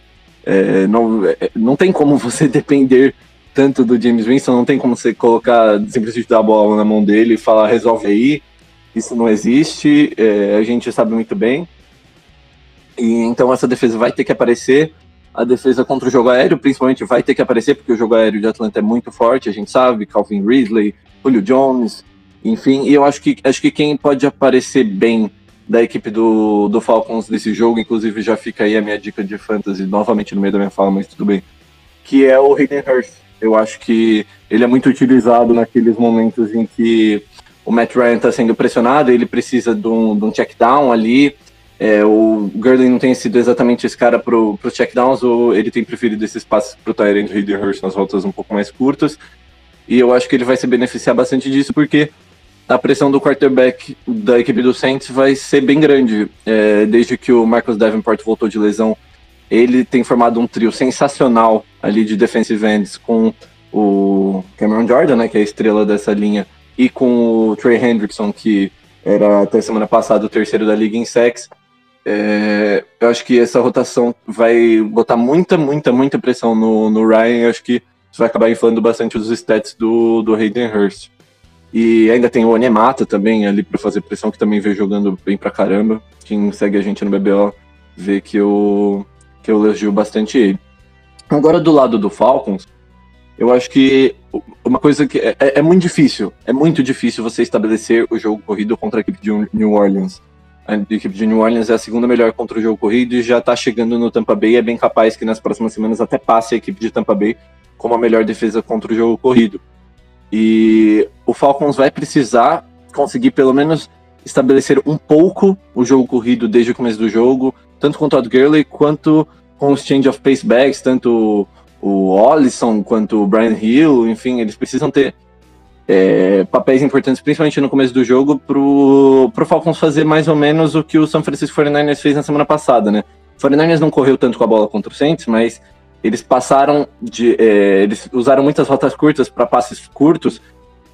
É, não, é, não tem como você depender tanto do James Winston, não tem como você colocar, simplesmente dar a bola na mão dele e falar resolve aí. Isso não existe, é, a gente sabe muito bem. E então essa defesa vai ter que aparecer. A defesa contra o jogo aéreo, principalmente, vai ter que aparecer, porque o jogo aéreo de Atlanta é muito forte, a gente sabe, Calvin Ridley, Julio Jones, enfim, e eu acho que acho que quem pode aparecer bem da equipe do, do Falcons desse jogo, inclusive já fica aí a minha dica de fantasy novamente no meio da minha fala, mas tudo bem, que é o Hayden Hurst. Eu acho que ele é muito utilizado naqueles momentos em que o Matt Ryan está sendo pressionado, ele precisa de um, de um check down ali. É, o Gurley não tem sido exatamente esse cara para os checkdowns, ou ele tem preferido esses passes para o Tyrant Hayden Hurst nas voltas um pouco mais curtas. E eu acho que ele vai se beneficiar bastante disso, porque a pressão do quarterback da equipe do Saints vai ser bem grande. É, desde que o Marcus Davenport voltou de lesão, ele tem formado um trio sensacional ali de defensive ends com o Cameron Jordan, né, que é a estrela dessa linha, e com o Trey Hendrickson, que era até semana passada o terceiro da liga em sacks. É, eu acho que essa rotação vai botar muita, muita, muita pressão no, no Ryan. Eu acho que isso vai acabar inflando bastante os stats do, do Hayden Hurst. E ainda tem o Onemata também ali para fazer pressão, que também veio jogando bem pra caramba. Quem segue a gente no BBO vê que eu, que eu elogio bastante ele. Agora, do lado do Falcons, eu acho que uma coisa que é, é, muito difícil, é muito difícil você estabelecer o jogo corrido contra a equipe de New Orleans. A equipe de New Orleans é a segunda melhor contra o jogo corrido e já tá chegando no Tampa Bay. É bem capaz que nas próximas semanas até passe a equipe de Tampa Bay como a melhor defesa contra o jogo corrido. E o Falcons vai precisar conseguir pelo menos estabelecer um pouco o jogo corrido desde o começo do jogo, tanto com o Todd Gurley quanto com os change of pace backs, tanto o Ollison quanto o Brian Hill, enfim, eles precisam ter é, papéis importantes, principalmente no começo do jogo, pro, pro Falcons fazer mais ou menos o que o San Francisco 49ers fez na semana passada, né? O 49ers não correu tanto com a bola contra o Saints, mas eles passaram de. É, eles usaram muitas rotas curtas para passes curtos,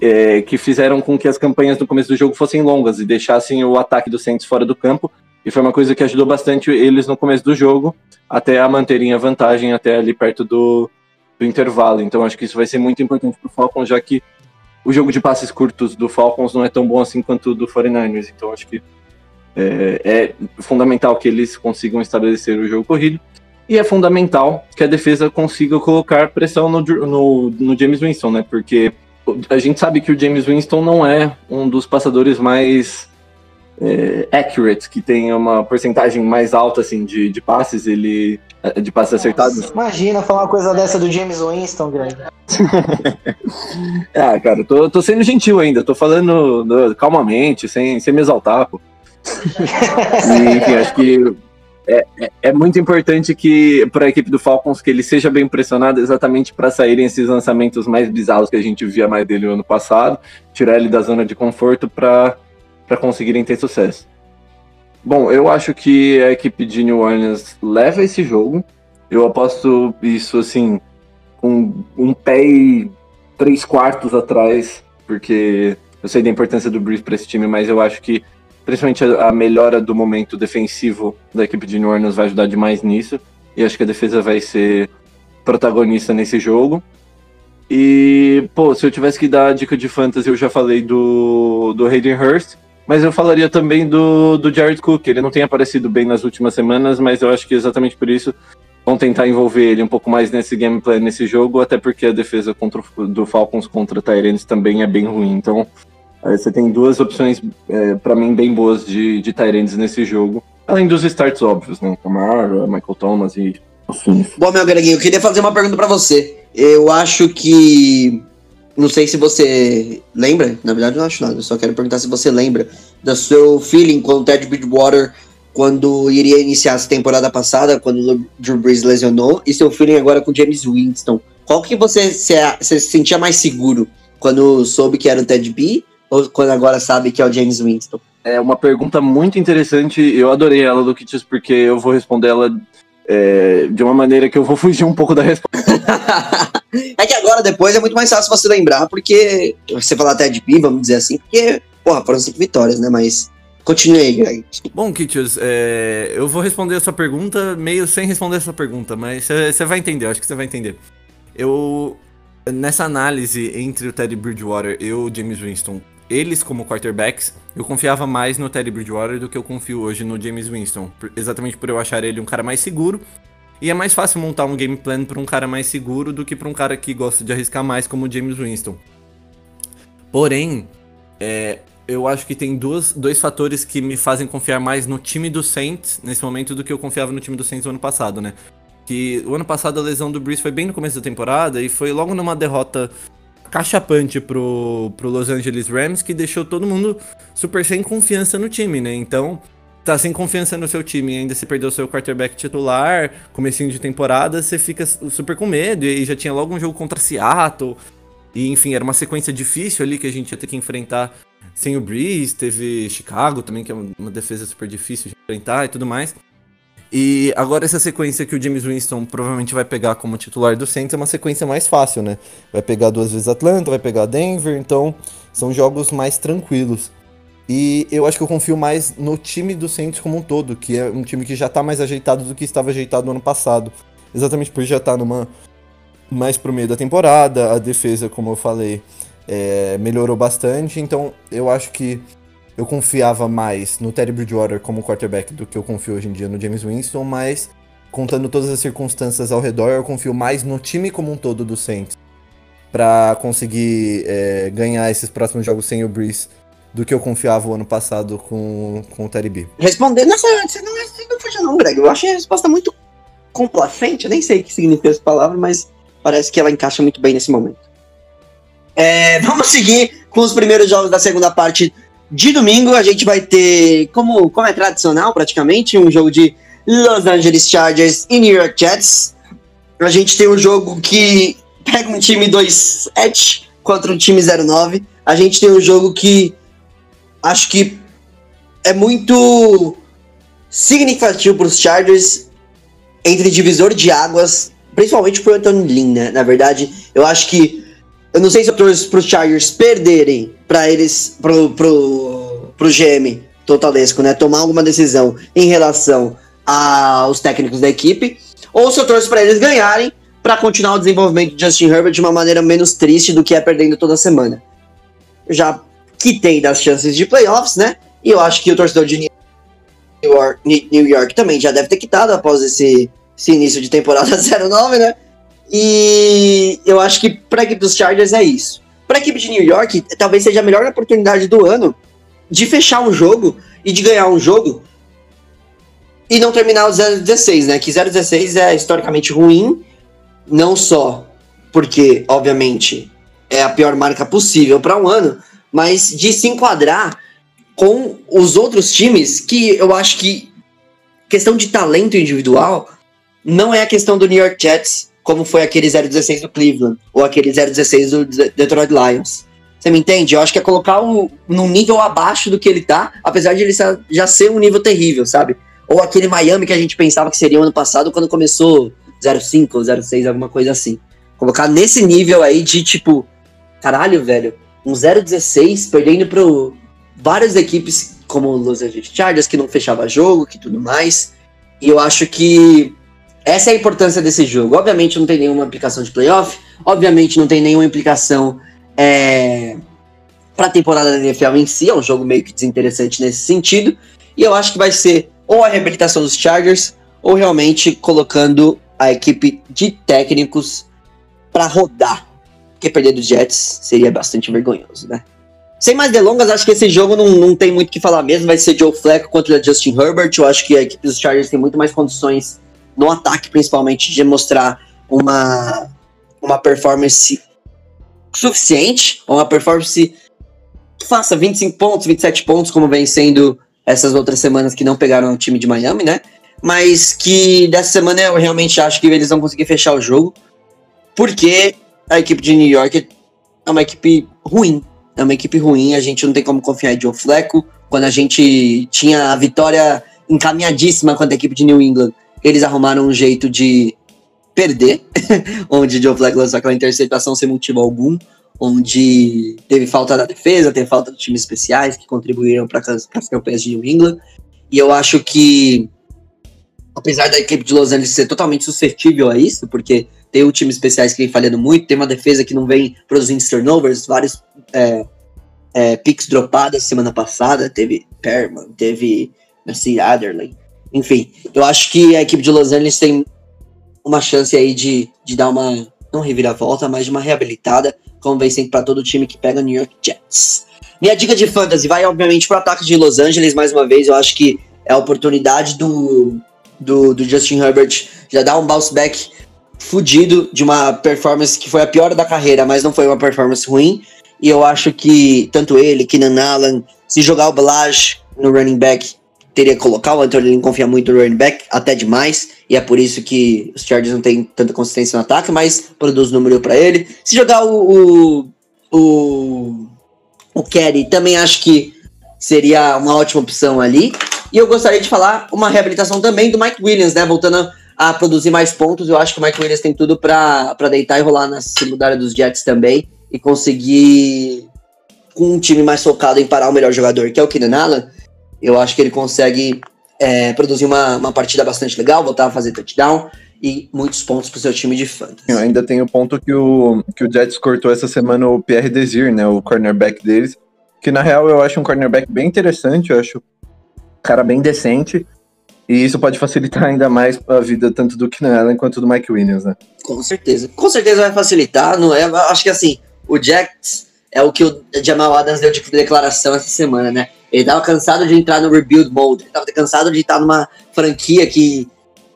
é, que fizeram com que as campanhas no começo do jogo fossem longas e deixassem o ataque do Saints fora do campo. E foi uma coisa que ajudou bastante eles no começo do jogo, até a manterem a vantagem até ali perto do, do intervalo. Então acho que isso vai ser muito importante para o Falcons, já que o jogo de passes curtos do Falcons não é tão bom assim quanto o do 49ers. Então acho que é, é, fundamental que eles consigam estabelecer o jogo corrido. E é fundamental que a defesa consiga colocar pressão no, no, no James Winston, né? Porque a gente sabe que o James Winston não é um dos passadores mais é, accurate, que tem uma porcentagem mais alta assim de, de passes, ele de passes Nossa, acertados. Imagina falar uma coisa dessa do James Winston, Greg. ah, cara, tô, tô sendo gentil ainda, tô falando no, calmamente, sem, sem me exaltar, pô. e, enfim, acho que é, é, é muito importante que para a equipe do Falcons que ele seja bem pressionado exatamente para saírem esses lançamentos mais bizarros que a gente via mais dele no ano passado, tirar ele da zona de conforto para para conseguirem ter sucesso. Bom, eu acho que a equipe de New Orleans leva esse jogo. Eu aposto isso assim, com um pé e três quartos atrás, porque eu sei da importância do Breeze para esse time, mas eu acho que principalmente a, melhora do momento defensivo da equipe de New Orleans vai ajudar demais nisso. E acho que a defesa vai ser protagonista nesse jogo. E, pô, se eu tivesse que dar a dica de fantasy, eu já falei do, do Hayden Hurst. Mas eu falaria também do, do Jared Cook. Ele não tem aparecido bem nas últimas semanas, mas eu acho que exatamente por isso vão tentar envolver ele um pouco mais nesse gameplay, nesse jogo, até porque a defesa contra, do Falcons contra Tyrants também é bem ruim. Então, você tem duas opções, é, para mim, bem boas de, de Tyrants nesse jogo. Além dos starts óbvios, né? Camara, Michael Thomas e afins. Bom, meu Greguinho, eu queria fazer uma pergunta para você. Eu acho que não sei se você lembra, na verdade não acho nada, eu só quero perguntar se você lembra do seu feeling com o Ted Bridgewater quando iria iniciar essa temporada passada, quando o Drew Brees lesionou, e seu feeling agora com o James Winston. Qual que você se, se sentia mais seguro? Quando soube que era o Ted B ou quando agora sabe que é o James Winston? É uma pergunta muito interessante, eu adorei ela, Luquitas, porque eu vou responder ela é, de uma maneira que eu vou fugir um pouco da resposta. é que agora, depois, é muito mais fácil você lembrar, porque você falar até de pi, vamos dizer assim, porque, porra, foram cinco vitórias, né? Mas continue aí, Greg. Bom, Kitius, é, eu vou responder a sua pergunta meio sem responder essa pergunta, mas você vai entender, eu acho que você vai entender. Eu, nessa análise entre o Teddy Bridgewater e o James Winston, eles como quarterbacks, eu confiava mais no Teddy Bridgewater do que eu confio hoje no James Winston. Exatamente por eu achar ele um cara mais seguro. E é mais fácil montar um game plan para um cara mais seguro do que para um cara que gosta de arriscar mais como o James Winston. Porém, é, eu acho que tem duas, dois fatores que me fazem confiar mais no time do Saints nesse momento do que eu confiava no time do Saints no ano passado, né? Que o ano passado a lesão do Breeze foi bem no começo da temporada e foi logo numa derrota cachapante pro, pro Los Angeles Rams que deixou todo mundo super sem confiança no time, né? Então, tá sem confiança no seu time ainda se perdeu seu quarterback titular, comecinho de temporada, você fica super com medo e já tinha logo um jogo contra Seattle. E enfim, era uma sequência difícil ali que a gente ia ter que enfrentar sem o Breeze, teve Chicago também, que é uma defesa super difícil de enfrentar e tudo mais. E agora essa sequência que o James Winston provavelmente vai pegar como titular do Saints é uma sequência mais fácil, né? Vai pegar duas vezes Atlanta, vai pegar Denver, então são jogos mais tranquilos. E eu acho que eu confio mais no time do Saints como um todo, que é um time que já tá mais ajeitado do que estava ajeitado no ano passado. Exatamente por já estar tá numa mais pro meio da temporada, a defesa, como eu falei, é, melhorou bastante, então eu acho que eu confiava mais no Teddy Bridgewater como quarterback do que eu confio hoje em dia no James Winston, mas contando todas as circunstâncias ao redor, eu confio mais no time como um todo do Saints para conseguir é, ganhar esses próximos jogos sem o Breeze do que eu confiava o ano passado com, com o Teddy B. Respondendo essa, você não, você não fugiu não, Greg. Eu achei a resposta muito complacente, eu nem sei o que significa essa palavra, mas parece que ela encaixa muito bem nesse momento. É, vamos seguir com os primeiros jogos da segunda parte de domingo, a gente vai ter, como, como é tradicional praticamente, um jogo de Los Angeles Chargers e New York Jets. A gente tem um jogo que pega um time 2-7 contra um time 0-9. A gente tem um jogo que acho que é muito significativo para os Chargers entre divisor de águas, principalmente para o Anthony Lynn, né? Na verdade, eu acho que eu não sei se eu torço para os Chargers perderem para eles, pro, pro, pro GM Totalesco, né? Tomar alguma decisão em relação aos técnicos da equipe, ou se eu torço para eles ganharem para continuar o desenvolvimento de Justin Herbert de uma maneira menos triste do que é perdendo toda semana. Já quitei das chances de playoffs, né? E eu acho que o torcedor de New York, New York também já deve ter quitado após esse, esse início de temporada 09, né? E eu acho que para a equipe dos Chargers é isso. Para a equipe de New York, talvez seja a melhor oportunidade do ano de fechar um jogo e de ganhar um jogo e não terminar o 0-16, né? Que 0-16 é historicamente ruim, não só porque, obviamente, é a pior marca possível para um ano, mas de se enquadrar com os outros times que eu acho que questão de talento individual não é a questão do New York Jets como foi aquele 016 do Cleveland, ou aquele 016 do Detroit Lions. Você me entende? Eu acho que é colocar um, num nível abaixo do que ele tá, apesar de ele já ser um nível terrível, sabe? Ou aquele Miami que a gente pensava que seria o ano passado quando começou 05 ou 06, alguma coisa assim. Colocar nesse nível aí de tipo, caralho, velho, um 016 perdendo pro várias equipes como o Los Angeles Chargers que não fechava jogo, que tudo mais. E eu acho que essa é a importância desse jogo. Obviamente não tem nenhuma implicação de playoff, obviamente não tem nenhuma implicação é, para a temporada da NFL em si, é um jogo meio que desinteressante nesse sentido. E eu acho que vai ser ou a reabilitação dos Chargers, ou realmente colocando a equipe de técnicos para rodar. Porque perder dos Jets seria bastante vergonhoso, né? Sem mais delongas, acho que esse jogo não, não tem muito o que falar mesmo. Vai ser Joe Flacco contra Justin Herbert. Eu acho que a equipe dos Chargers tem muito mais condições no ataque principalmente, de mostrar uma, uma performance suficiente, uma performance que faça 25 pontos, 27 pontos, como vem sendo essas outras semanas que não pegaram o time de Miami, né? Mas que dessa semana eu realmente acho que eles vão conseguir fechar o jogo, porque a equipe de New York é uma equipe ruim. É uma equipe ruim, a gente não tem como confiar em Joe Fleco. Quando a gente tinha a vitória encaminhadíssima contra a equipe de New England, eles arrumaram um jeito de perder, onde Joe Flacco lançou aquela interceptação sem motivo algum, onde teve falta da defesa, teve falta de times especiais que contribuíram para as campanhas de New England. E eu acho que, apesar da equipe de Los Angeles ser totalmente suscetível a isso, porque tem o time especiais que vem falhando muito, tem uma defesa que não vem produzindo turnovers, vários é, é, picks dropadas semana passada, teve Perman, teve Nasir Adderley, enfim, eu acho que a equipe de Los Angeles tem uma chance aí de, de dar uma, não reviravolta, mas de uma reabilitada sempre para todo time que pega New York Jets. Minha dica de fantasy vai, obviamente, para o ataque de Los Angeles, mais uma vez. Eu acho que é a oportunidade do, do, do Justin Herbert já dar um bounce back fudido de uma performance que foi a pior da carreira, mas não foi uma performance ruim. E eu acho que tanto ele, Keenan Allen, se jogar o Balaj no running back, teria que colocar. O Anthony Lynn confia muito no running back, até demais. E é por isso que os Chargers não têm tanta consistência no ataque, mas produz número para ele. Se jogar o, o, o o Kerry também acho que seria uma ótima opção ali. E eu gostaria de falar uma reabilitação também do Mike Williams, né? Voltando a produzir mais pontos, eu acho que o Mike Williams tem tudo para deitar e rolar na secundária dos Jets também e conseguir, com um time mais focado em parar o melhor jogador, que é o Keenan Allen, eu acho que ele consegue é, produzir uma, uma partida bastante legal, voltar a fazer touchdown e muitos pontos para o seu time de fantasy. Eu ainda tem o ponto que o, que o Jets cortou essa semana o Pierre Desir, né, o cornerback deles, que na real eu acho um cornerback bem interessante, eu acho um cara bem decente, e isso pode facilitar ainda mais a vida tanto do Keenan Allen quanto do Mike Williams, né? Com certeza. Com certeza vai facilitar, não é? Acho que assim, o Jets é o que o Jamal Adams deu de declaração essa semana, né? Ele tava cansado de entrar no rebuild mode, ele tava cansado de estar numa franquia que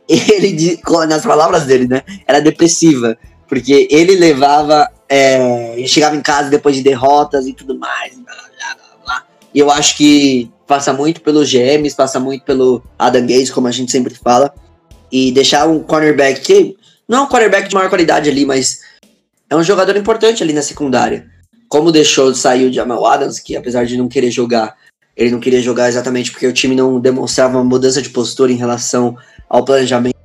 ele, nas palavras dele, né, era depressiva, porque ele levava, é, ele chegava em casa depois de derrotas e tudo mais, blá, blá, blá, blá. e eu acho que passa muito pelos GMs, passa muito pelo Adam Gates, como a gente sempre fala, e deixar um cornerback que não é um cornerback de maior qualidade ali, mas é um jogador importante ali na secundária. Como deixou de sair o Jamal Adams, que apesar de não querer jogar, ele não queria jogar exatamente porque o time não demonstrava uma mudança de postura em relação ao planejamento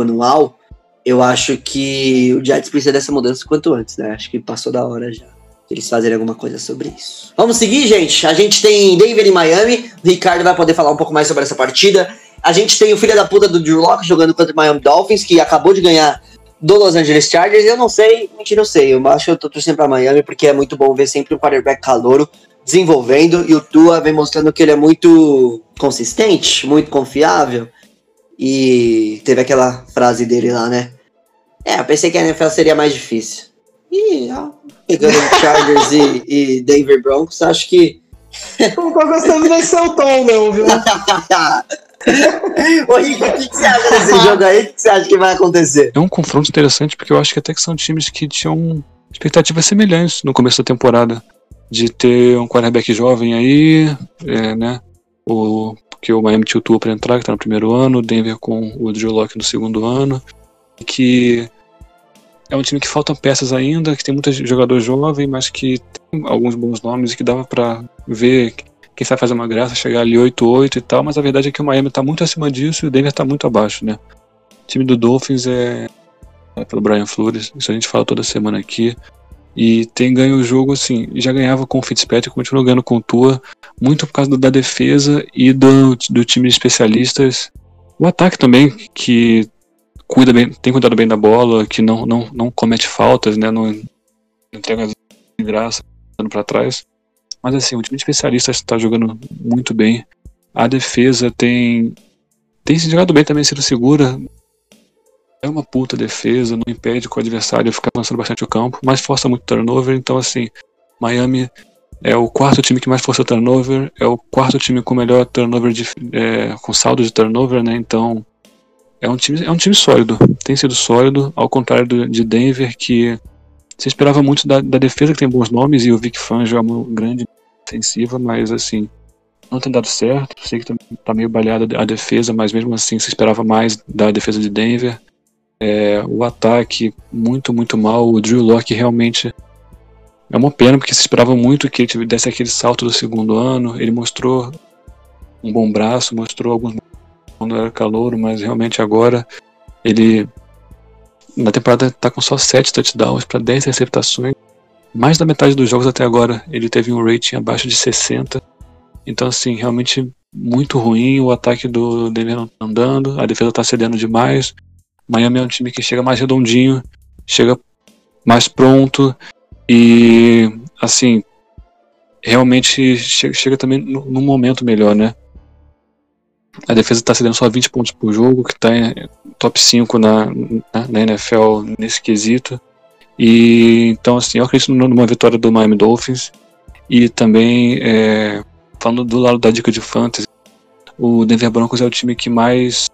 anual, eu acho que o Jets precisa dessa mudança quanto antes, né? Acho que passou da hora já. Eles fazerem alguma coisa sobre isso. Vamos seguir, gente? A gente tem Denver e Miami. O Ricardo vai poder falar um pouco mais sobre essa partida. A gente tem o filho da puta do Drew Locke jogando contra o Miami Dolphins, que acabou de ganhar do Los Angeles Chargers. Eu não sei, mentira, eu sei. Eu acho que eu tô torcendo pra Miami porque é muito bom ver sempre um quarterback calouro desenvolvendo. E o Tua vem mostrando que ele é muito consistente, muito confiável. E teve aquela frase dele lá, né? É, eu pensei que a NFL seria mais difícil. E pegando Chargers e, e Denver Broncos, acho que. Não tô gostando desse seu tom, não, viu? Ô Rico, o que, que, você acha desse jogo aí? O que você acha que vai acontecer? É um confronto interessante porque eu acho que até que são times que tinham expectativas semelhantes no começo da temporada. De ter um quarterback jovem aí, é, né? O que o Miami tinha o Tua para entrar, que está no primeiro ano, o Denver com o Drew Locke no segundo ano, que é um time que faltam peças ainda, que tem muitos jogadores jovens, mas que tem alguns bons nomes e que dava para ver quem sabe fazer uma graça, chegar ali 8-8 e tal, mas a verdade é que o Miami está muito acima disso e o Denver está muito abaixo, né? O time do Dolphins é, é pelo Brian Flores, isso a gente fala toda semana aqui. E tem ganho o jogo assim, já ganhava com o Fitzpatrick, continuou ganhando com o Tua, muito por causa da defesa e do, do time de especialistas. O ataque também, que cuida bem, tem cuidado bem da bola, que não, não, não comete faltas, né? Não entrega de graça, dando para trás. Mas assim, o time de está jogando muito bem. A defesa tem tem se jogado bem também, sido segura é uma puta defesa, não impede que o adversário fique avançando bastante o campo, mas força muito turnover, então assim, Miami é o quarto time que mais força turnover, é o quarto time com melhor turnover de, é, com saldo de turnover, né? Então é um time é um time sólido, tem sido sólido, ao contrário do, de Denver que se esperava muito da, da, defesa que tem bons nomes e o Vic Fangio é uma grande ofensiva, mas assim não tem dado certo. Sei que tá, tá meio baleada a defesa, mas mesmo assim se esperava mais da defesa de Denver. É, o ataque muito, muito mal. O Drew Locke realmente é uma pena, porque se esperava muito que ele desse aquele salto do segundo ano. Ele mostrou um bom braço, mostrou alguns quando era calouro, mas realmente agora ele na temporada está com só 7 touchdowns para 10 receptações. Mais da metade dos jogos até agora ele teve um rating abaixo de 60. Então, assim, realmente muito ruim. O ataque do Denver não tá andando, a defesa está cedendo demais. Miami é um time que chega mais redondinho, chega mais pronto e, assim, realmente chega, chega também num momento melhor, né? A defesa está cedendo só 20 pontos por jogo, que está top 5 na, na, NFL nesse quesito. E então, assim, eu acredito numa vitória do Miami Dolphins. E também, é, falando do lado da dica de fantasy, o Denver Broncos é o time que mais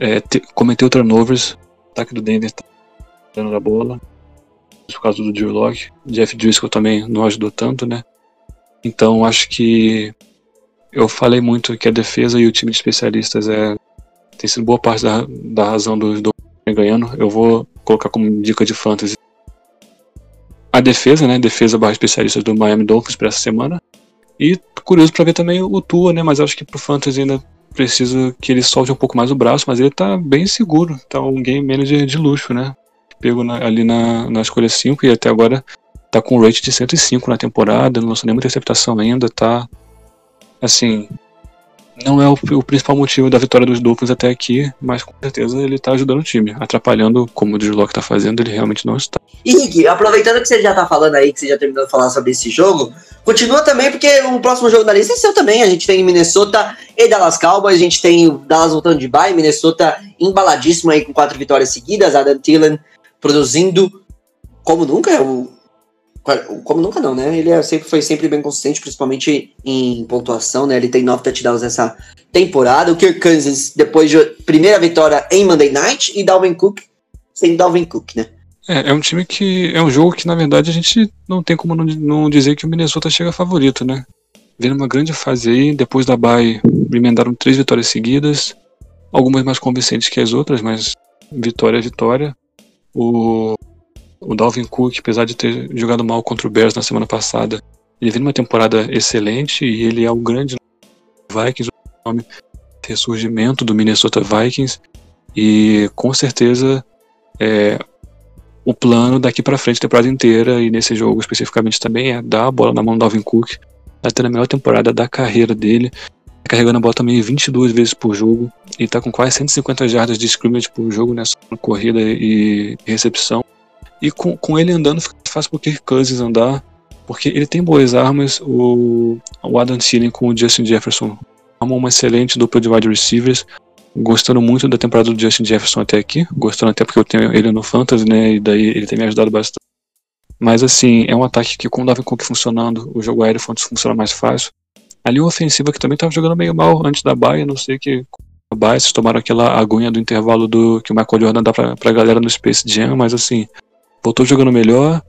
é, te, cometeu turnovers. O ataque do Denver tá dando a bola. Por causa do Drew Locke. Jeff Driscoll também não ajudou tanto, né? Então acho que eu falei muito que a defesa e o time de especialistas é tem sido boa parte da, da razão dos do ganhando. Eu vou colocar como dica de fantasy a defesa, né? Defesa barra especialistas do Miami Dolphins para essa semana. E curioso para ver também o Tua, né? Mas acho que pro fantasy ainda precisa que ele solte um pouco mais o braço, mas ele tá bem seguro. Tá um game manager de luxo, né? Pego na, ali na, na escolha 5 e até agora tá com um rate de 105 na temporada, não lançou nenhuma interceptação ainda, tá assim, não é o, o, principal motivo da vitória dos Dolphins até aqui, mas com certeza ele tá ajudando o time. Atrapalhando, como o Drew tá fazendo, ele realmente não está. E Rick, aproveitando que você já tá falando aí, que você já terminou de falar sobre esse jogo, continua também, porque o próximo jogo da lista é seu também. A gente tem Minnesota e Dallas Cowboys, a gente tem o Dallas voltando de bye, Minnesota embaladíssimo aí com quatro vitórias seguidas, Adam Thielen produzindo como nunca, o como nunca não, né? Ele é sempre, foi sempre bem consistente, principalmente em pontuação, né? Ele tem nove touchdowns nessa temporada. O Kirk Cousins, depois de primeira vitória em Monday Night, e Dalvin Cook sem Dalvin Cook, né? É, é um time que. É um jogo que, na verdade, a gente não tem como não, não dizer que o Minnesota chega favorito, né? Vendo uma grande fase aí, depois da bye, emendaram três vitórias seguidas, algumas mais convincentes que as outras, mas vitória é vitória. O o Dalvin Cook, apesar de ter jogado mal contra o Bears na semana passada, ele vem numa temporada excelente e ele é o grande Vikings, o nome ressurgimento do Minnesota Vikings e com certeza é, o plano daqui para frente, a temporada inteira e nesse jogo especificamente também é dar a bola na mão do Dalvin Cook, tá tendo a melhor temporada da carreira dele, tá carregando a bola também 22 vezes por jogo e tá com quase 150 jardas de scrimmage por jogo nessa corrida e recepção. E com, com ele andando fica fácil pro Kirk Cousins andar, porque ele tem boas armas. O, o Adam Thielen com o Justin Jefferson armam uma excelente dupla de wide receivers. Gostando muito da temporada do Justin Jefferson até aqui, gostando até porque eu tenho ele no Fantasy, né? E daí ele tem me ajudado bastante. Mas assim, é um ataque que com o Davin Cook funcionando, o jogo aéreo funciona mais fácil. A linha ofensiva que também estava jogando meio mal antes da baia, não sei que a baia, vocês tomaram aquela aguinha do intervalo do que o Michael Jordan dá pra, pra galera no Space Jam, mas assim, voltou jogando melhor,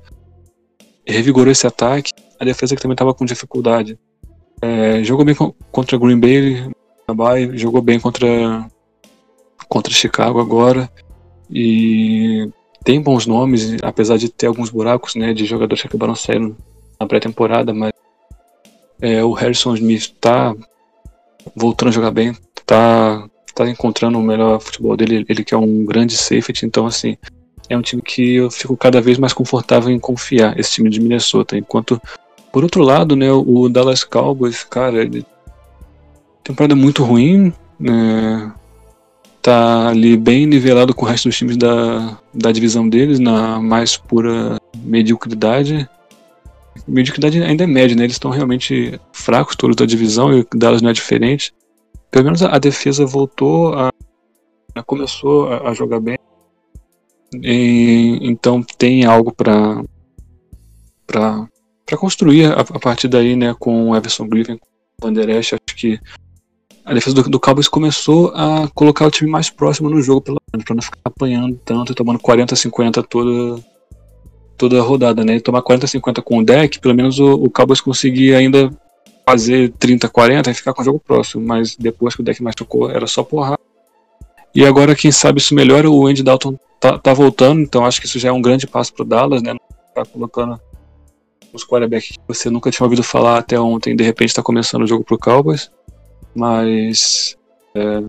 revigorou esse ataque. A defesa que também estava com dificuldade. É, jogou bem contra Green Bay, jogou bem contra contra Chicago agora e tem bons nomes, apesar de ter alguns buracos, né, de jogadores que acabaram saindo na pré-temporada, mas é, o Harrison Smith está voltando a jogar bem, tá tá encontrando o melhor futebol dele, ele que é um grande safety, então assim, é um time que eu fico cada vez mais confortável em confiar, esse time de Minnesota. Enquanto, por outro lado, né, o Dallas Cowboys, cara, ele temporada muito ruim, né, tá ali bem nivelado com o resto dos times da, da divisão deles, na mais pura mediocridade. Mediocridade ainda é média, né? Eles estão realmente fracos todos da divisão e o Dallas não é diferente. Pelo menos a, defesa voltou a. começou a jogar bem e, então tem algo para para construir a, a, partir daí, né, com o Everson Griffin, com o Acho que a defesa do, do Cowboys começou a colocar o time mais próximo no jogo, pelo menos, para não ficar apanhando tanto e tomando 40 50 toda toda a rodada, né? E tomar 40 50 com o deck, pelo menos o, o Cowboys conseguia ainda fazer 30 40 e ficar com o jogo próximo, mas depois que o deck machucou, era só porrada. E agora, quem sabe isso melhora, o Andy Dalton tá, tá voltando, então acho que isso já é um grande passo pro Dallas, né? Tá colocando os quarterbacks que você nunca tinha ouvido falar até ontem, de repente tá começando o jogo pro Cowboys. Mas é,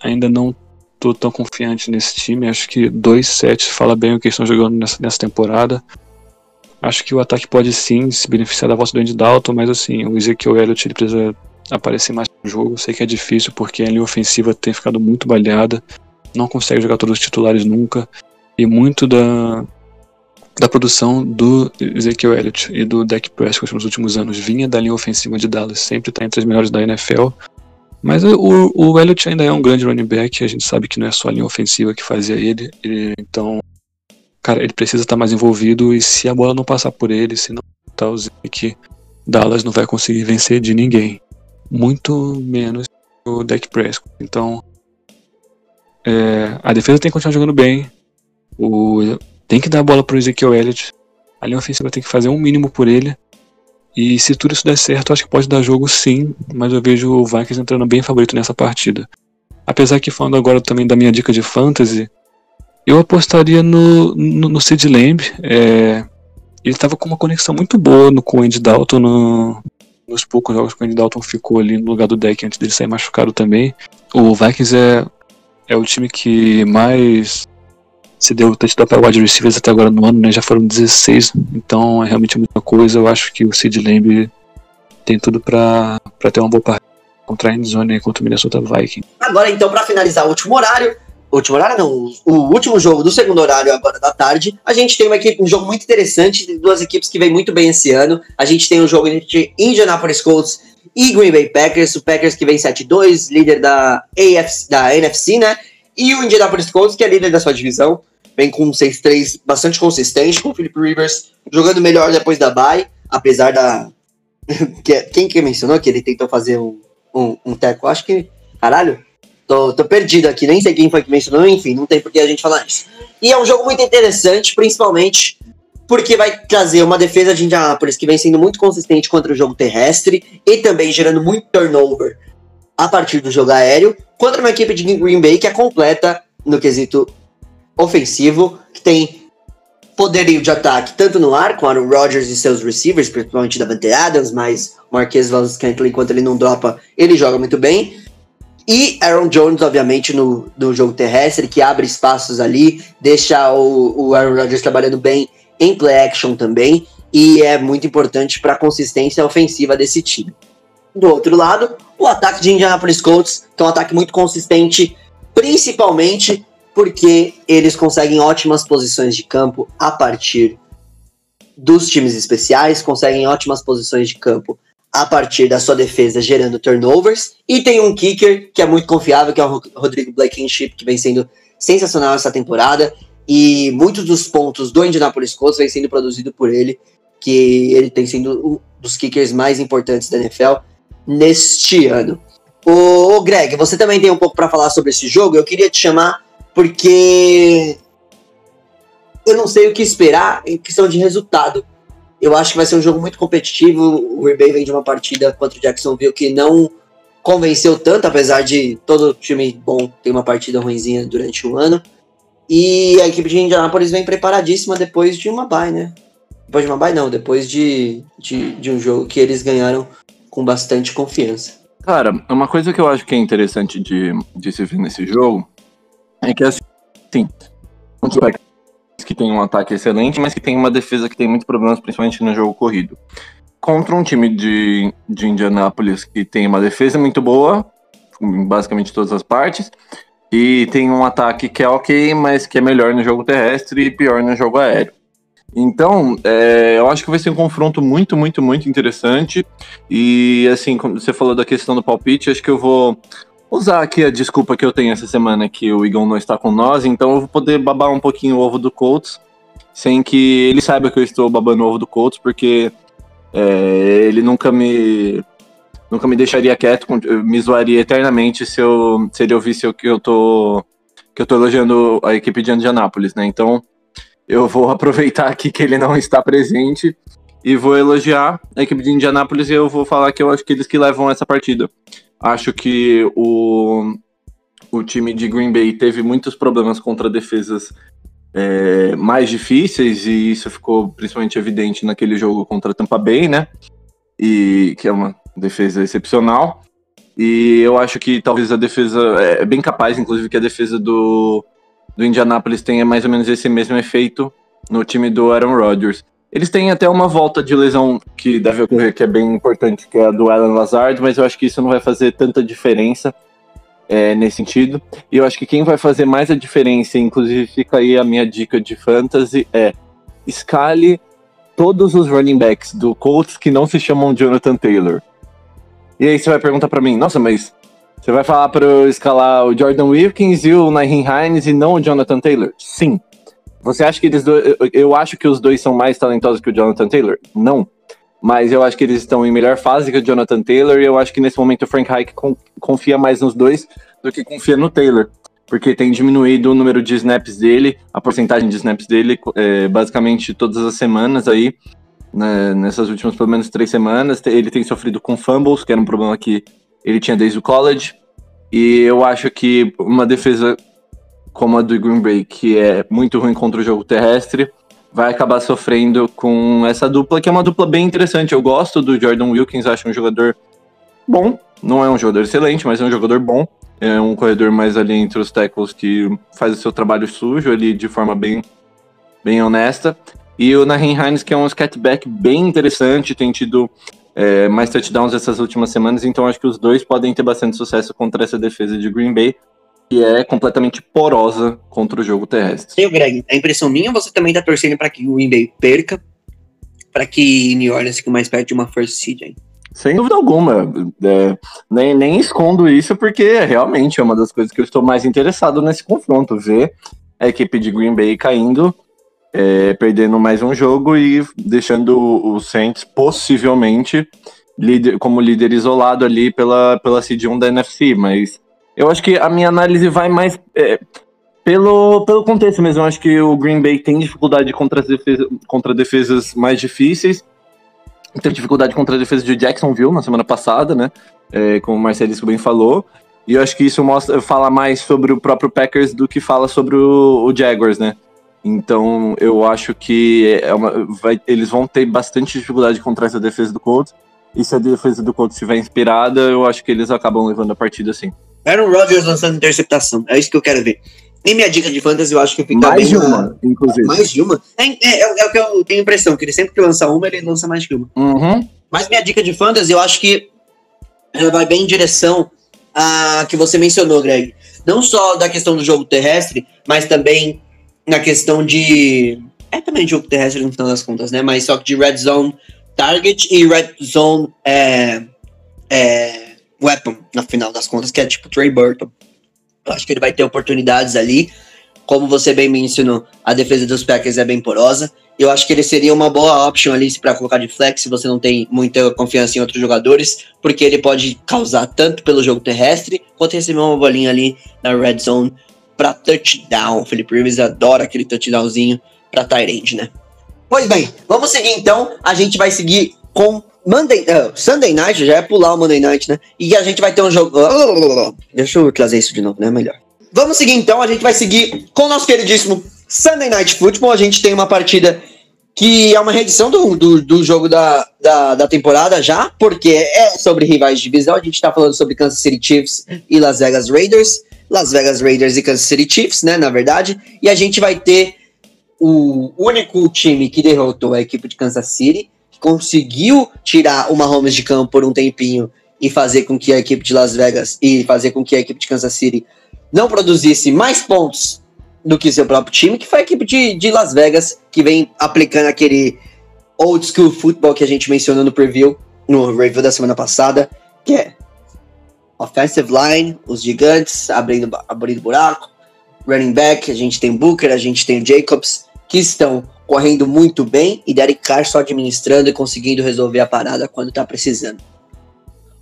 ainda não tô tão confiante nesse time. Acho que 2-7 fala bem o que estão jogando nessa, nessa temporada. Acho que o ataque pode sim se beneficiar da volta do Andy Dalton, mas assim, o Ezekiel Elliott ele precisa aparecer mais no jogo. Sei que é difícil porque a linha ofensiva tem ficado muito baleada não consegue jogar todos os titulares nunca. E muito da, da produção do Ezekiel Elliott e do Dak Prescott nos últimos anos vinha da linha ofensiva de Dallas, sempre está entre as melhores da NFL. Mas o, o Elliott ainda é um grande running back, a gente sabe que não é só a linha ofensiva que fazia ele, ele então cara, ele precisa estar mais envolvido e se a bola não passar por ele, se não tá o Zeke, Dallas não vai conseguir vencer de ninguém. Muito menos o Dak Prescott. Então, é, a defesa tem que continuar jogando bem. O, tem que dar a bola pro Ezekiel Elliott. A linha ofensiva tem que fazer um mínimo por ele. E se tudo isso der certo, acho que pode dar jogo sim, mas eu vejo o Vikings entrando bem favorito nessa partida. Apesar que falando agora também da minha dica de fantasy, eu apostaria no, no, no Sid Lamb. É, ele estava com uma conexão muito boa no, com o Andy Dalton no, nos poucos jogos que o Andy Dalton ficou ali no lugar do deck antes dele sair machucado também. O Vikings é, é o time que mais se deu touchdown para wide receivers até agora no ano, né? Já foram 16, então é realmente muita coisa. Eu acho que o Sid Lamb tem tudo para ter uma boa partida contra a endzone contra o Minnesota Vikings. Agora, então, para finalizar o último horário, último horário não, o último jogo do segundo horário agora da tarde, a gente tem uma equipe, um jogo muito interessante, de duas equipes que vem muito bem esse ano. A gente tem um jogo entre Indianapolis Colts e Green Bay Packers, o Packers que vem 7-2, líder da, AFC, da NFC, né? E o Indianapolis Colts, que é líder da sua divisão, vem com um 6-3 bastante consistente, com o Philip Rivers jogando melhor depois da bye, apesar da. Quem que mencionou que ele tentou fazer um, um, um teco? Acho que. Caralho, tô, tô perdido aqui, nem sei quem foi que mencionou, enfim, não tem por que a gente falar isso. E é um jogo muito interessante, principalmente porque vai trazer uma defesa de Indianapolis que vem sendo muito consistente contra o jogo terrestre e também gerando muito turnover a partir do jogo aéreo, contra uma equipe de Green Bay que é completa no quesito ofensivo, que tem poderio de ataque tanto no ar, com Aaron Rodgers e seus receivers, principalmente Davante Adams, mas Marquez Valdez-Scantling, enquanto ele não dropa, ele joga muito bem. E Aaron Jones, obviamente, no, no jogo terrestre, que abre espaços ali, deixa o, o Aaron Rodgers trabalhando bem em play action também, e é muito importante para a consistência ofensiva desse time. Do outro lado, o ataque de Indianapolis Colts, que é um ataque muito consistente, principalmente porque eles conseguem ótimas posições de campo a partir dos times especiais, conseguem ótimas posições de campo a partir da sua defesa gerando turnovers, e tem um kicker que é muito confiável, que é o Rodrigo Blankenship, que vem sendo sensacional essa temporada, e muitos dos pontos do Indianapolis Colts vem sendo produzido por ele, que ele tem sido um dos kickers mais importantes da NFL neste ano. Ô, Greg, você também tem um pouco para falar sobre esse jogo. Eu queria te chamar porque eu não sei o que esperar em questão de resultado. Eu acho que vai ser um jogo muito competitivo. O Green Bay vem de uma partida contra o Jacksonville que não convenceu tanto, apesar de todo time bom ter uma partida ruimzinha durante o ano. E a equipe de Indianapolis vem preparadíssima depois de uma bye, né? Depois de uma bye, não, depois de, de, de um jogo que eles ganharam com bastante confiança. Cara, uma coisa que eu acho que é interessante de, de se ver nesse jogo é que assim, que tem um ataque excelente, mas que tem uma defesa que tem muitos problemas, principalmente no jogo corrido. Contra um time de, de Indianápolis que tem uma defesa muito boa, em basicamente todas as partes, e tem um ataque que é ok, mas que é melhor no jogo terrestre e pior no jogo aéreo. Então, é, eu acho que vai ser um confronto muito, muito, muito interessante. E assim, como você falou da questão do palpite, acho que eu vou usar aqui a desculpa que eu tenho essa semana que o Igor não está com nós, então eu vou poder babar um pouquinho o ovo do Colts, sem que ele saiba que eu estou babando o ovo do Colts, porque é, ele nunca me nunca me deixaria quieto, me zoaria eternamente se, eu, se ele ouvisse que eu tô que eu tô elogiando a equipe de Indianápolis, né? Então eu vou aproveitar aqui que ele não está presente e vou elogiar a equipe de Indianápolis e eu vou falar que eu acho que eles que levam essa partida. Acho que o, o time de Green Bay teve muitos problemas contra defesas é, mais difíceis, e isso ficou principalmente evidente naquele jogo contra Tampa Bay, né? E que é uma defesa excepcional. E eu acho que talvez a defesa é, é bem capaz, inclusive, que a defesa do, do Indianapolis tenha mais ou menos esse mesmo efeito no time do Aaron Rodgers. Eles têm até uma volta de lesão que deve ocorrer, que é bem importante, que é a do Alan Lazard, mas eu acho que isso não vai fazer tanta diferença é, nesse sentido. E eu acho que quem vai fazer mais a diferença, inclusive fica aí a minha dica de fantasy, é escale todos os running backs do Colts que não se chamam Jonathan Taylor. E aí você vai perguntar para mim, nossa, mas você vai falar para eu escalar o Jordan Wilkins e o Naheem Hines e não o Jonathan Taylor? Sim. Você acha que eles dois. eu- acho que os dois são mais talentosos que o Jonathan Taylor? Não. Mas eu acho que eles estão em melhor fase que o Jonathan Taylor, e eu acho que nesse momento o Frank Reich con- confia mais nos dois do que confia no Taylor. Porque tem diminuído o número de snaps dele, a porcentagem de snaps dele, é, basicamente todas as semanas aí. né, nessas últimas pelo menos três semanas. Ele tem sofrido com fumbles, que era um problema que ele tinha desde o college. E eu acho que uma defesa como a do Green Bay, que é muito ruim contra o jogo terrestre, vai acabar sofrendo com essa dupla, que é uma dupla bem interessante. Eu gosto do Jordan Wilkins, acho um jogador bom. Não é um jogador excelente, mas é um jogador bom. É um corredor mais ali entre os tackles que faz o seu trabalho sujo ali de forma bem, bem honesta. E o Nahin Hines, que é um scatback bem interessante, tem tido é, mais touchdowns essas últimas semanas, então acho que os dois podem ter bastante sucesso contra essa defesa de Green Bay, que é completamente porosa contra o jogo terrestre. E o Greg, a impressão minha, você também tá torcendo para que o Green Bay perca, para que New Orleans fique mais perto de uma first seed, hein? Sem dúvida alguma. É, nem, nem escondo isso, porque realmente é uma das coisas que eu estou mais interessado nesse confronto. Ver a equipe de Green Bay caindo, é, perdendo mais um jogo e deixando o Saints possivelmente líder, como líder isolado ali pela, pela seed 1 da NFC. Mas eu acho que a minha análise vai mais é, pelo, pelo contexto mesmo. Eu acho que o Green Bay tem dificuldade contra, defesa, contra defesas mais difíceis teve dificuldade contra a defesa de Jacksonville na semana passada, né? É, como o Marcelisco bem falou. E eu acho que isso mostra, fala mais sobre o próprio Packers do que fala sobre o, o Jaguars, né? Então eu acho que é uma, vai- eles vão ter bastante dificuldade contra essa defesa do Colts. E se a defesa do Colts estiver inspirada, eu acho que eles acabam levando a partida assim. Aaron Rodgers lançando interceptação, é isso que eu quero ver. E minha dica de fantasy eu acho que fica mais de na- uma, inclusive. Mais de uma? É, é, é, é o que eu tenho a impressão, que ele sempre que lança uma, ele lança mais que uma. Uhum. Mas minha dica de fantasy, eu acho que ela vai bem em direção a que você mencionou, Greg. Não só da questão do jogo terrestre, mas também na questão de. É também jogo terrestre no final das contas, né? Mas só que de red zone target e red zone é, é, weapon, no final das contas, que é tipo Trey Burton. Eu acho que ele vai ter oportunidades ali. Como você bem mencionou, a defesa dos Packers é bem porosa. Eu acho que ele seria uma boa option ali para colocar de flex se você não tem muita confiança em outros jogadores, porque ele pode causar tanto pelo jogo terrestre quanto receber uma bolinha ali na red zone para touchdown. O Felipe Rivers adora aquele touchdownzinho para tight end, né? Pois bem, vamos seguir então. A gente vai seguir com Monday, ah, Sunday Night, já é pular o Monday Night, né? E a gente vai ter um jogo. Deixa eu trazer isso de novo, né? Melhor. Vamos seguir então, a gente vai seguir com o nosso queridíssimo Sunday Night Football. A gente tem uma partida que é uma reedição do, do, do jogo da, da, da temporada já, porque é sobre rivais de divisão. A gente tá falando sobre Kansas City Chiefs e Las Vegas Raiders. Las Vegas Raiders e Kansas City Chiefs, né? Na verdade. E a gente vai ter o único time que derrotou a equipe de Kansas City, conseguiu tirar o Mahomes de campo por um tempinho e fazer com que a equipe de Las Vegas e fazer com que a equipe de Kansas City não produzisse mais pontos do que seu próprio time, que foi a equipe de, de Las Vegas, que vem aplicando aquele old school football que a gente mencionou no preview, no review da semana passada, que é offensive line, os gigantes abrindo, abrindo buraco, running back, a gente tem Booker, a gente tem Jacobs, que estão correndo muito bem e Derek Carr só administrando e conseguindo resolver a parada quando tá precisando.